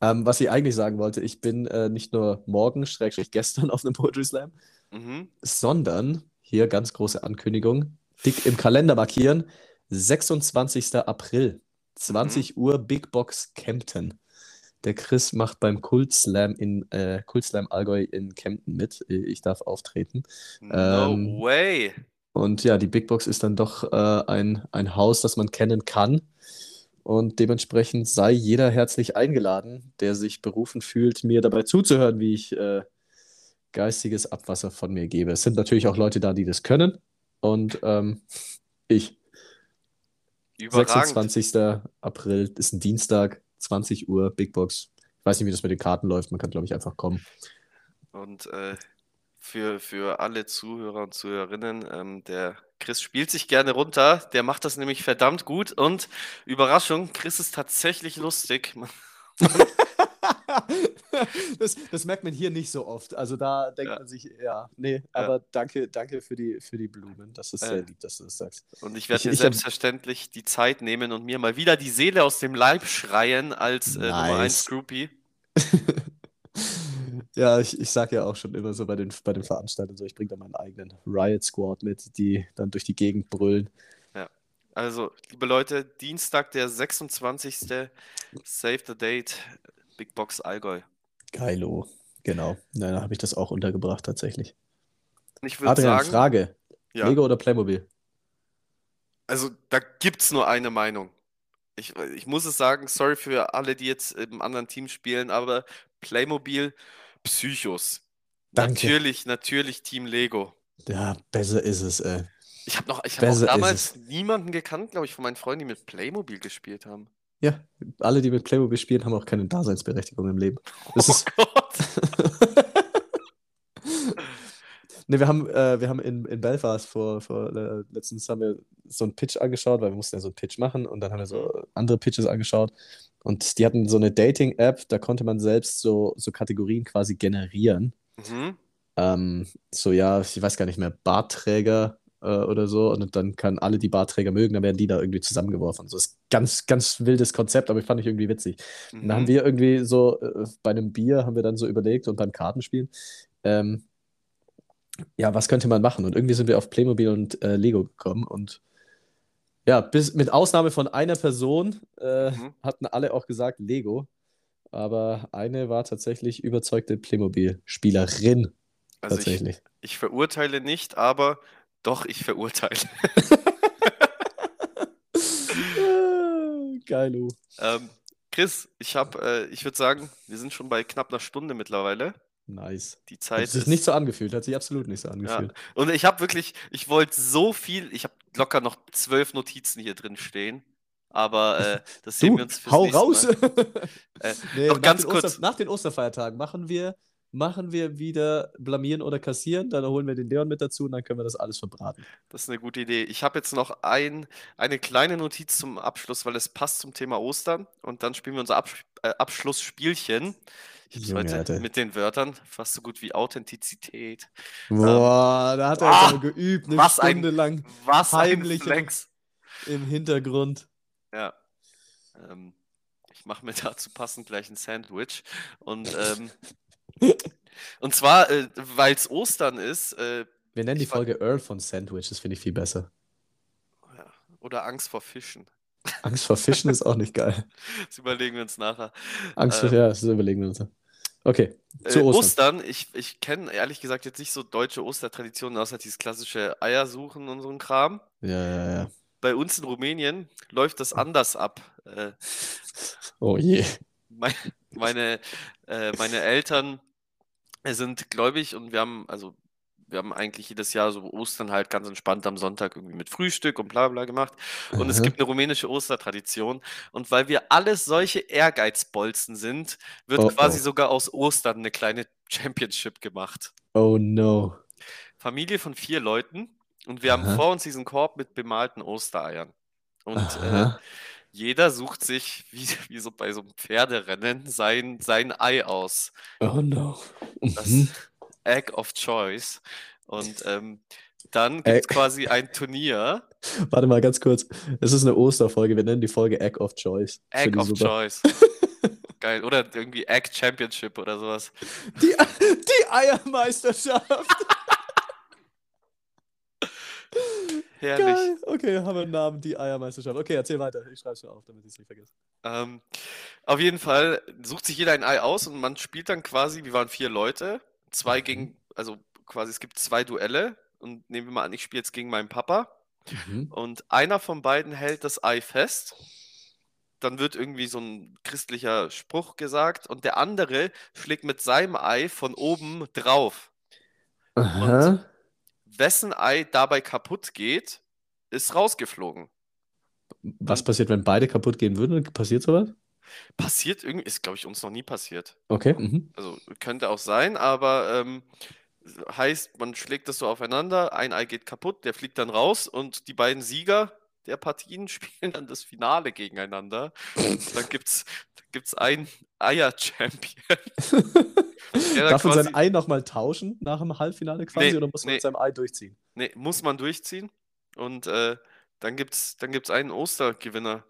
Ähm, was ich eigentlich sagen wollte, ich bin äh, nicht nur morgen, schrägstrich gestern auf einem Poetry Slam, Mhm. sondern, hier ganz große Ankündigung, dick im Kalender markieren, 26. April, 20 Uhr, Big Box Kempten. Der Chris macht beim Kult Slam in äh, Kult Slam Allgäu in Kempten mit. Ich darf auftreten. No Ähm, way. Und ja, die Big Box ist dann doch äh, ein, ein Haus, das man kennen kann. Und dementsprechend sei jeder herzlich eingeladen, der sich berufen fühlt, mir dabei zuzuhören, wie ich äh, geistiges Abwasser von mir gebe. Es sind natürlich auch Leute da, die das können. Und ähm, ich. Überragend. 26. April ist ein Dienstag, 20 Uhr, Big Box. Ich weiß nicht, wie das mit den Karten läuft. Man kann, glaube ich, einfach kommen. Und äh, für, für alle Zuhörer und Zuhörerinnen, ähm, der Chris spielt sich gerne runter. Der macht das nämlich verdammt gut. Und Überraschung, Chris ist tatsächlich lustig. Man, das, das merkt man hier nicht so oft. Also da denkt Ja. man sich, ja, nee, aber danke, danke für die, für die Blumen. Das ist sehr lieb, dass du das sagst. Und ich werde Ich- mir ich hab- selbstverständlich die Zeit nehmen und mir mal wieder die Seele aus dem Leib schreien als äh, Nummer 1 Nice. Groupie. Ja, ich, ich sag ja auch schon immer so bei den, bei den Veranstaltungen so, ich bringe da meinen eigenen Riot Squad mit, die dann durch die Gegend brüllen. Also, liebe Leute, Dienstag, der 26. Save the Date, Big Box Allgäu. Geilo. Genau. Na, da habe ich das auch untergebracht tatsächlich. Ich würde Adrian, sagen, Frage. ja, Lego oder Playmobil? also da gibt es nur eine Meinung. Ich, ich muss es sagen, sorry für alle, die jetzt im anderen Team spielen, aber Playmobil, Psychos. Danke. Natürlich, natürlich Team Lego. Ja, besser ist es, ey. Ich habe noch, ich habe auch Besser damals niemanden gekannt, glaube ich, von meinen Freunden, die mit Playmobil gespielt haben. Ja, alle, die mit Playmobil spielen, haben auch keine Daseinsberechtigung im Leben. Das ist, oh Gott. Ne, wir haben, äh, wir haben in, in Belfast vor, vor äh, letztens haben wir so einen Pitch angeschaut, weil wir mussten ja so einen Pitch machen und dann haben wir so andere Pitches angeschaut und die hatten so eine Dating-App, da konnte man selbst so, so Kategorien quasi generieren. Mhm. Ähm, so, ja, ich weiß gar nicht mehr, Bartträger äh, oder so und dann kann alle, die Bartträger mögen, dann werden die da irgendwie zusammengeworfen. So ist ganz, ganz wildes Konzept, aber ich fand ich irgendwie witzig. Und da haben Mhm. wir irgendwie so, äh, bei einem Bier haben wir dann so überlegt und beim Kartenspielen, ähm, ja, was könnte man machen? Und irgendwie sind wir auf Playmobil und äh, Lego gekommen und ja, bis mit Ausnahme von einer Person äh, Mhm. hatten alle auch gesagt Lego, aber eine war tatsächlich überzeugte Playmobil-Spielerin Also ich, tatsächlich. ich verurteile nicht, aber doch, ich verurteile. Geilo. Ähm, Chris, ich habe, äh, ich würde sagen, wir sind schon bei knapp einer Stunde mittlerweile. Nice. Die Hat Zeit sich ist. nicht so angefühlt, hat sich absolut nicht so ja. angefühlt. Und ich habe wirklich, ich wollte so viel, ich habe locker noch zwölf Notizen hier drin stehen. Aber äh, das sehen Du, wir uns fürs hau nächste raus! Äh, Nee, noch ganz kurz. Oster, nach den Osterfeiertagen machen wir, machen wir wieder blamieren oder kassieren, dann holen wir den Leon mit dazu und dann können wir das alles verbraten. Das ist eine gute Idee. Ich habe jetzt noch ein, eine kleine Notiz zum Abschluss, weil es passt zum Thema Ostern. Und dann spielen wir unser Abs äh, Abschlussspielchen. Ich habe heute Alter. mit den Wörtern fast so gut wie Authentizität. Boah, da hat er Ah, jetzt aber geübt, eine was ein- Stunde lang Was ein Heimlich im- Flex. im Hintergrund. Ja. Ähm, ich mache mir dazu passend gleich ein Sandwich. Und, ähm, und zwar, äh, weil es Ostern ist, äh, Wir nennen die Folge Earl von Sandwich, das finde ich viel besser. oder Angst vor Fischen. Angst vor Fischen ist auch nicht geil. Das überlegen wir uns nachher. Angst vor, Ähm, ja, das überlegen wir uns. Okay, zu Äh, Ostern. Ostern, ich, ich kenne ehrlich gesagt jetzt nicht so deutsche Ostertraditionen, außer dieses klassische Eiersuchen und so ein Kram. Ja, ja, ja. Bei uns in Rumänien läuft das anders ab. Äh, Oh je. mein, meine, äh, meine Eltern sind gläubig und wir haben, also wir haben eigentlich jedes Jahr so Ostern halt ganz entspannt am Sonntag irgendwie mit Frühstück und bla bla gemacht. Und es Aha. gibt eine rumänische Ostertradition. Und weil wir alles solche Ehrgeizbolzen sind, wird Oh, quasi oh. sogar aus Ostern eine kleine Championship gemacht. Oh no. Familie von vier Leuten und wir haben Aha. vor uns diesen Korb mit bemalten Ostereiern. Und äh. Jeder sucht sich, wie, wie so bei so einem Pferderennen, sein, sein Ei aus. Oh no. Das Mhm. Egg of Choice. Und ähm, dann gibt es quasi ein Turnier. Warte mal ganz kurz. Es ist eine Osterfolge. Wir nennen die Folge Egg of Choice. Egg of super. Choice. Geil. Oder irgendwie Egg Championship oder sowas. Die, die Eiermeisterschaft. Herrlich. Geil. Okay, haben wir einen Namen. Die Eiermeisterschaft. Okay, erzähl weiter. Ich schreibe es schon auf, damit ich es nicht vergesse. Ähm, auf jeden Fall sucht sich jeder ein Ei aus und man spielt dann quasi, wir waren vier Leute, zwei Mhm. gegen, also quasi es gibt zwei Duelle und nehmen wir mal an, ich spiele jetzt gegen meinen Papa Mhm. und einer von beiden hält das Ei fest. Dann wird irgendwie so ein christlicher Spruch gesagt und der andere schlägt mit seinem Ei von oben drauf. Aha. Wessen Ei dabei kaputt geht, ist rausgeflogen. Was passiert, wenn beide kaputt gehen würden? Passiert sowas? Passiert irgendwie, ist glaube ich uns noch nie passiert. Okay. Mhm. Also könnte auch sein, aber ähm, heißt, man schlägt das so aufeinander, ein Ei geht kaputt, der fliegt dann raus und die beiden Sieger, der Partien spielen dann das Finale gegeneinander. Und dann gibt es gibt's einen Eier-Champion. Darf man sein Ei nochmal tauschen nach dem Halbfinale quasi nee, oder muss man nee, mit seinem Ei durchziehen? Nee, muss man durchziehen. Und äh, dann gibt es dann gibt's einen Ostergewinner.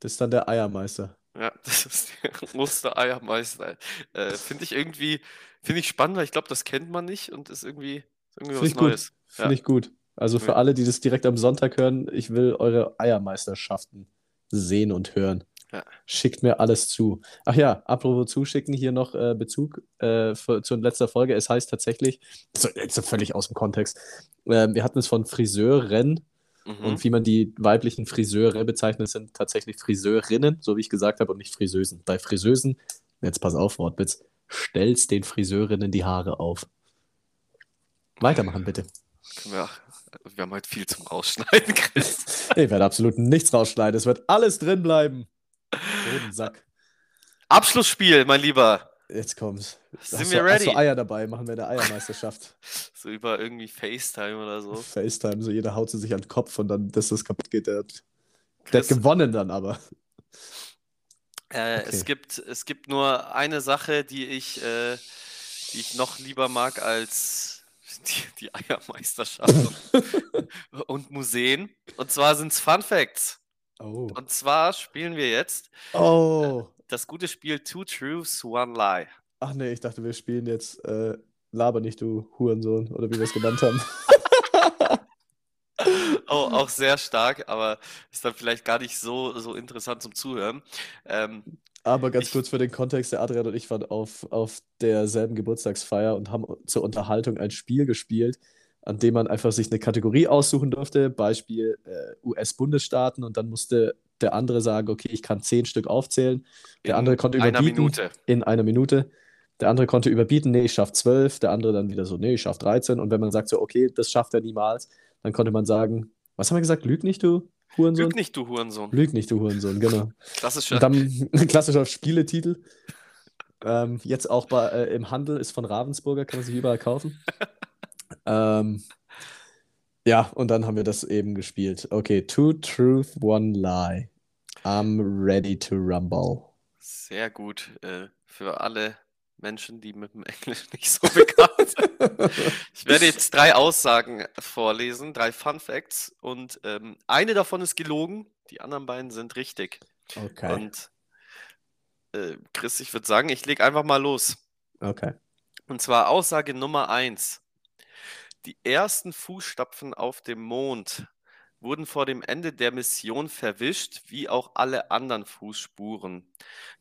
Das ist dann der Eiermeister. Ja, das ist der Ostereiermeister. Äh, finde ich irgendwie, finde ich spannend, weil ich glaube, das kennt man nicht und ist irgendwie, ist irgendwie was Neues. Finde ja. ich gut. Also für ja. alle, die das direkt am Sonntag hören, ich will eure Eiermeisterschaften sehen und hören. Ja. Schickt mir alles zu. Ach ja, apropos zuschicken, hier noch äh, Bezug äh, für, zur letzter Folge. Es heißt tatsächlich, so, jetzt völlig aus dem Kontext, äh, wir hatten es von Friseuren mhm. und wie man die weiblichen Friseure bezeichnet, sind tatsächlich Friseurinnen, so wie ich gesagt habe, und nicht Friseusen. Bei Friseusen, jetzt pass auf, Wortwitz, stellst den Friseurinnen die Haare auf. Weitermachen, bitte. Ja, wir haben heute viel zum Rausschneiden, Chris. ich werde absolut nichts rausschneiden. Es wird alles drin bleiben. Sack. Abschlussspiel, mein Lieber. Jetzt kommt's. Sind hast wir du, ready? Hast du Eier dabei? Machen wir eine Eiermeisterschaft. so über irgendwie FaceTime oder so. FaceTime, so jeder haut sie sich an den Kopf und dann, dass das kaputt geht. Der hat, der hat gewonnen dann aber. Äh, okay. es, gibt, es gibt nur eine Sache, die ich, äh, die ich noch lieber mag als die, die Eiermeisterschaft und Museen. Und zwar sind es Fun Facts. Oh. Und zwar spielen wir jetzt oh. das gute Spiel Two Truths, One Lie. Ach nee, ich dachte, wir spielen jetzt äh, Laber nicht, du Hurensohn, oder wie wir es genannt haben. oh, auch sehr stark, aber ist dann vielleicht gar nicht so, so interessant zum Zuhören. Ähm, aber ganz ich, kurz für den Kontext, der Adrian und ich waren auf, auf derselben Geburtstagsfeier und haben zur Unterhaltung ein Spiel gespielt, an dem man einfach sich eine Kategorie aussuchen durfte, Beispiel äh, US-Bundesstaaten und dann musste der andere sagen, okay, ich kann zehn Stück aufzählen. Der andere konnte überbieten. Einer Minute. In einer Minute. Der andere konnte überbieten, nee, ich schaffe zwölf. Der andere dann wieder so, nee, ich schaffe 13. Und wenn man sagt so, okay, das schafft er niemals, dann konnte man sagen, was haben wir gesagt? Lüg nicht, du Hurensohn? Lüg nicht, du Hurensohn. Lüg nicht, du Hurensohn, genau. Klassischer. dann klassischer Spieletitel. ähm, jetzt auch bei, äh, im Handel ist von Ravensburger, kann man sich überall kaufen. Ähm, ja, und dann haben wir das eben gespielt. Okay, Two Truth, One Lie. I'm ready to rumble. Sehr gut. Äh, für alle Menschen, die mit dem Englisch nicht so bekannt sind. ich werde jetzt drei Aussagen vorlesen, drei Fun Facts. Und ähm, eine davon ist gelogen, die anderen beiden sind richtig. Okay. Und äh, Chris, ich würde sagen, ich lege einfach mal los. Okay. Und zwar Aussage Nummer eins. Die ersten Fußstapfen auf dem Mond wurden vor dem Ende der Mission verwischt, wie auch alle anderen Fußspuren.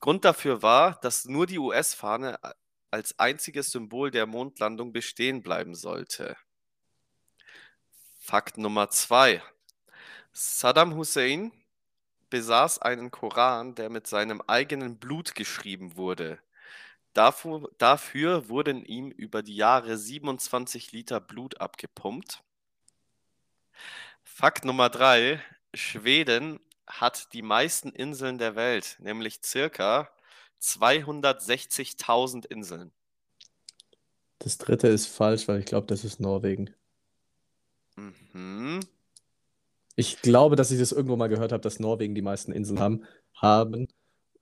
Grund dafür war, dass nur die US-Fahne als einziges Symbol der Mondlandung bestehen bleiben sollte. Fakt Nummer zwei. Saddam Hussein besaß einen Koran, der mit seinem eigenen Blut geschrieben wurde. Dafür, dafür wurden ihm über die Jahre 27 Liter Blut abgepumpt. Fakt Nummer drei: Schweden hat die meisten Inseln der Welt, nämlich circa 260.000 Inseln. Das dritte ist falsch, weil ich glaube, das ist Norwegen. Mhm. Ich glaube, dass ich das irgendwo mal gehört habe, dass Norwegen die meisten Inseln haben. haben.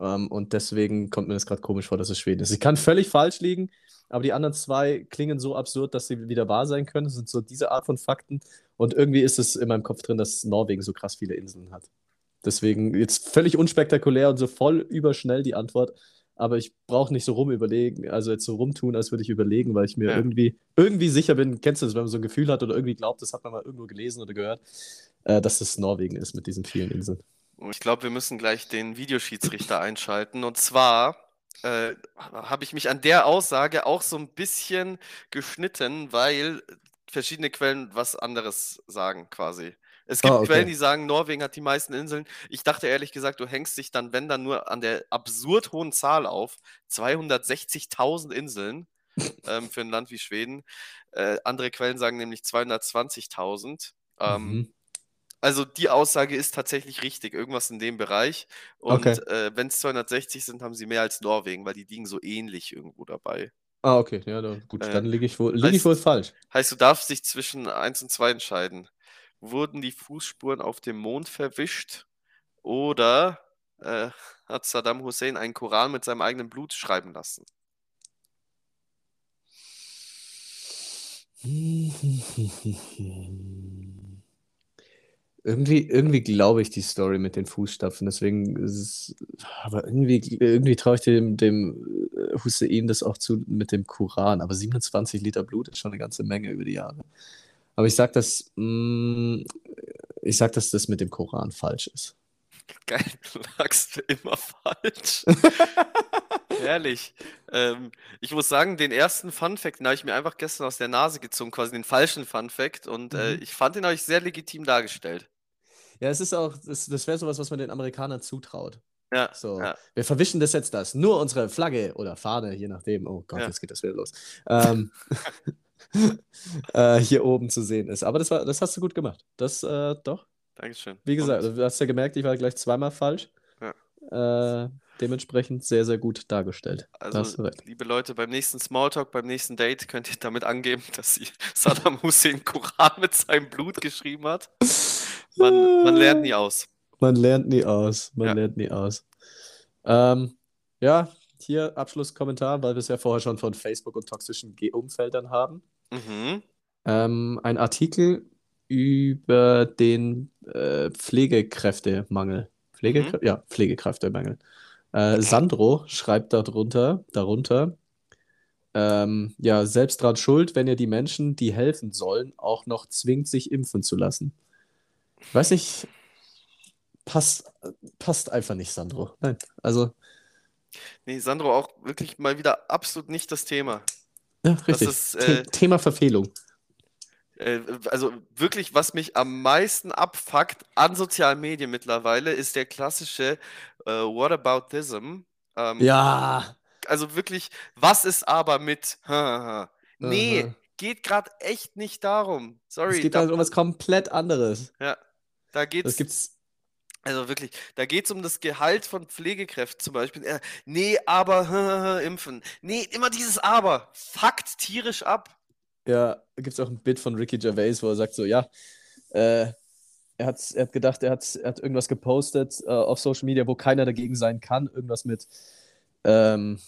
Ähm, und deswegen kommt mir das gerade komisch vor, dass es Schweden ist. Ich kann völlig falsch liegen, aber die anderen zwei klingen so absurd, dass sie wieder wahr sein können. Das sind so diese Art von Fakten. Und irgendwie ist es in meinem Kopf drin, dass Norwegen so krass viele Inseln hat. Deswegen jetzt völlig unspektakulär und so voll überschnell die Antwort. Aber ich brauche nicht so rumüberlegen, also jetzt so rumtun, als würde ich überlegen, weil ich mir ja. irgendwie, irgendwie sicher bin, kennst du das, wenn man so ein Gefühl hat oder irgendwie glaubt, das hat man mal irgendwo gelesen oder gehört, äh, dass es Norwegen ist mit diesen vielen Inseln. Ich glaube, wir müssen gleich den Videoschiedsrichter einschalten. Und zwar äh, habe ich mich an der Aussage auch so ein bisschen geschnitten, weil verschiedene Quellen was anderes sagen quasi. Es gibt ah, okay. Quellen, die sagen, Norwegen hat die meisten Inseln. Ich dachte ehrlich gesagt, du hängst dich dann, wenn dann, nur an der absurd hohen Zahl auf. 260.000 Inseln ähm, für ein Land wie Schweden. Äh, andere Quellen sagen nämlich 220.000. Ähm, mhm. Also die Aussage ist tatsächlich richtig, irgendwas in dem Bereich. Und okay. äh, wenn es 260 sind, haben sie mehr als Norwegen, weil die liegen so ähnlich irgendwo dabei. Ah, okay, ja, dann, gut, äh, dann liege ich, wohl, lieg ich wohl falsch. Heißt, du darfst dich zwischen 1 und 2 entscheiden. wurden die Fußspuren auf dem Mond verwischt oder äh, hat Saddam Hussein einen Koran mit seinem eigenen Blut schreiben lassen? Irgendwie, irgendwie glaube ich die Story mit den Fußstapfen, deswegen ist es, aber irgendwie, irgendwie traue ich dem, dem äh, Hussein das auch zu mit dem Koran. Aber 27 Liter Blut ist schon eine ganze Menge über die Jahre. Aber ich sag, dass, mh, ich sag, dass das mit dem Koran falsch ist. Geil, du lagst immer falsch. Herrlich. Ähm, ich muss sagen, den ersten Fun Fact, den habe ich mir einfach gestern aus der Nase gezogen, quasi den falschen Fun Fact. Und äh, Mhm. ich fand den habe ich sehr legitim dargestellt. Ja, es ist auch, das, das wäre sowas, was man den Amerikanern zutraut. Ja, So, ja. wir verwischen das jetzt, dass nur unsere Flagge oder Fahne, je nachdem, oh Gott, Ja. jetzt geht das wieder los, ähm, äh, hier oben zu sehen ist. Aber das war, das hast du gut gemacht. Das, äh, doch. Dankeschön. Wie gesagt, Und, du hast ja gemerkt, ich war gleich zweimal falsch. Äh, dementsprechend sehr, sehr gut dargestellt. Also, liebe Leute, beim nächsten Smalltalk, beim nächsten Date könnt ihr damit angeben, dass sie Saddam Hussein Koran mit seinem Blut geschrieben hat. Man, man lernt nie aus. Man lernt nie aus. Man Ja. lernt nie aus. Ähm, ja, hier Abschlusskommentar, weil wir es ja vorher schon von Facebook und toxischen Umfeldern haben. Mhm. Ähm, ein Artikel über den äh, Pflegekräftemangel. Pflegekrä Mhm. Ja, Pflegekräftemangel. Äh, Sandro schreibt darunter, darunter, ähm, ja, selbst dran schuld, wenn ihr die Menschen, die helfen sollen, auch noch zwingt, sich impfen zu lassen. Weiß nicht, passt, passt einfach nicht, Sandro. Nein, also, Nee, Sandro, auch wirklich mal wieder absolut nicht das Thema. ja, richtig. ist, äh, Thema Verfehlung. Äh, also wirklich, was mich am meisten abfuckt an sozialen Medien mittlerweile, ist der klassische äh, Whataboutism. Ähm, Ja. Also wirklich, was ist aber mit? Nee, Aha. geht gerade echt nicht darum. Sorry, Es geht halt um was komplett anderes. ja, da Das geht's, gibt's. also wirklich, da geht's um das Gehalt von Pflegekräften zum Beispiel. Äh, nee, aber impfen. Nee, immer dieses Aber. Fuckt tierisch ab. Ja, gibt es auch ein Bit von Ricky Gervais, wo er sagt so, ja, äh, er hat, er hat gedacht, er hat, er hat irgendwas gepostet äh, auf Social Media, wo keiner dagegen sein kann. Irgendwas mit, ähm,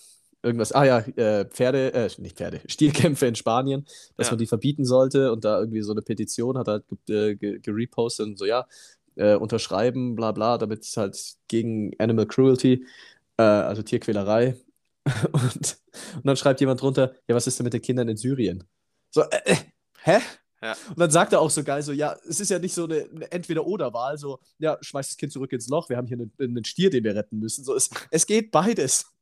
irgendwas, ah ja, äh, Pferde, äh, nicht Pferde, Stierkämpfe in Spanien, dass Ja. man die verbieten sollte und da irgendwie so eine Petition hat er halt äh, ge gerepostet und so, ja, äh, unterschreiben, bla bla, damit es halt gegen Animal Cruelty, äh, also Tierquälerei. Und, und dann schreibt jemand drunter, ja, was ist denn mit den Kindern in Syrien? So, äh, äh, hä? Ja. Und dann sagt er auch so geil, so, ja, es ist ja nicht so eine, eine Entweder-Oder-Wahl, so, ja, schmeiß das Kind zurück ins Loch, wir haben hier einen, einen Stier, den wir retten müssen. So, es, es geht beides.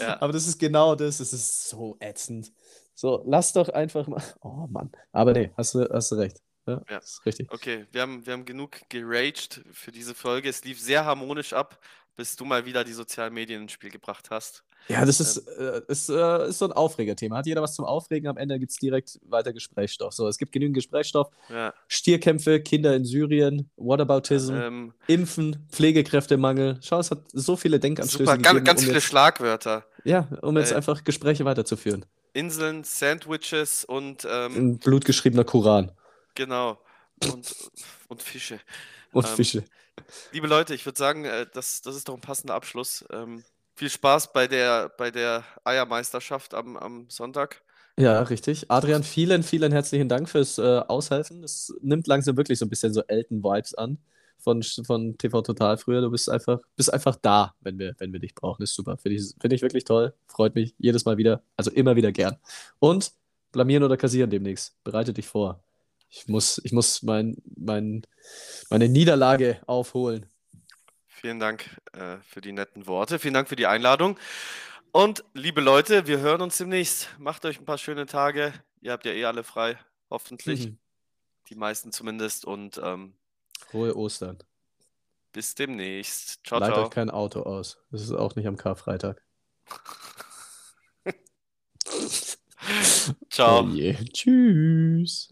Ja. Aber das ist genau das, es ist so ätzend. So, lass doch einfach mal. Oh Mann. Aber nee, hast du, hast du recht. Ja, Ja. ist richtig. Okay, wir haben, wir haben genug geraged für diese Folge. Es lief sehr harmonisch ab, bis du mal wieder die sozialen Medien ins Spiel gebracht hast. Ja, das ist, äh, ist, äh, ist so ein Aufregerthema. Hat jeder was zum Aufregen? Am Ende gibt es direkt weiter Gesprächsstoff. So, es gibt genügend Gesprächsstoff. Ja, Stierkämpfe, Kinder in Syrien, Whataboutism, ähm, Impfen, Pflegekräftemangel. Schau, es hat so viele Denkanstöße super, ganz, gegeben, ganz um viele jetzt, Schlagwörter. ja, um jetzt Äh, einfach Gespräche weiterzuführen. Inseln, Sandwiches und ähm, Ein blutgeschriebener Koran genau. Und, und Fische. und Ähm, Fische. Liebe Leute, ich würde sagen, äh, das, das ist doch ein passender Abschluss. Ähm, viel Spaß bei der, bei der Eiermeisterschaft am, am Sonntag. Ja, richtig. Adrian, vielen, vielen herzlichen Dank fürs äh, Aushelfen. Es nimmt langsam wirklich so ein bisschen so Elton-Vibes an von, von TV Total früher. Du bist einfach, bist einfach da, wenn wir, wenn wir dich brauchen. Ist super. Finde ich, finde ich wirklich toll. Freut mich jedes Mal wieder. Also immer wieder gern. Und blamieren oder kassieren demnächst. Bereite dich vor. Ich muss, ich muss mein, mein, meine Niederlage aufholen. Vielen Dank äh, für die netten Worte. Vielen Dank für die Einladung. Und liebe Leute, wir hören uns demnächst. Macht euch ein paar schöne Tage. Ihr habt ja eh alle frei, hoffentlich. Mhm. Die meisten zumindest. Und ähm, Frohe Ostern. bis demnächst. Ciao, Leiht ciao. euch kein Auto aus. Das ist auch nicht am Karfreitag. Ciao. Oh. Tschüss.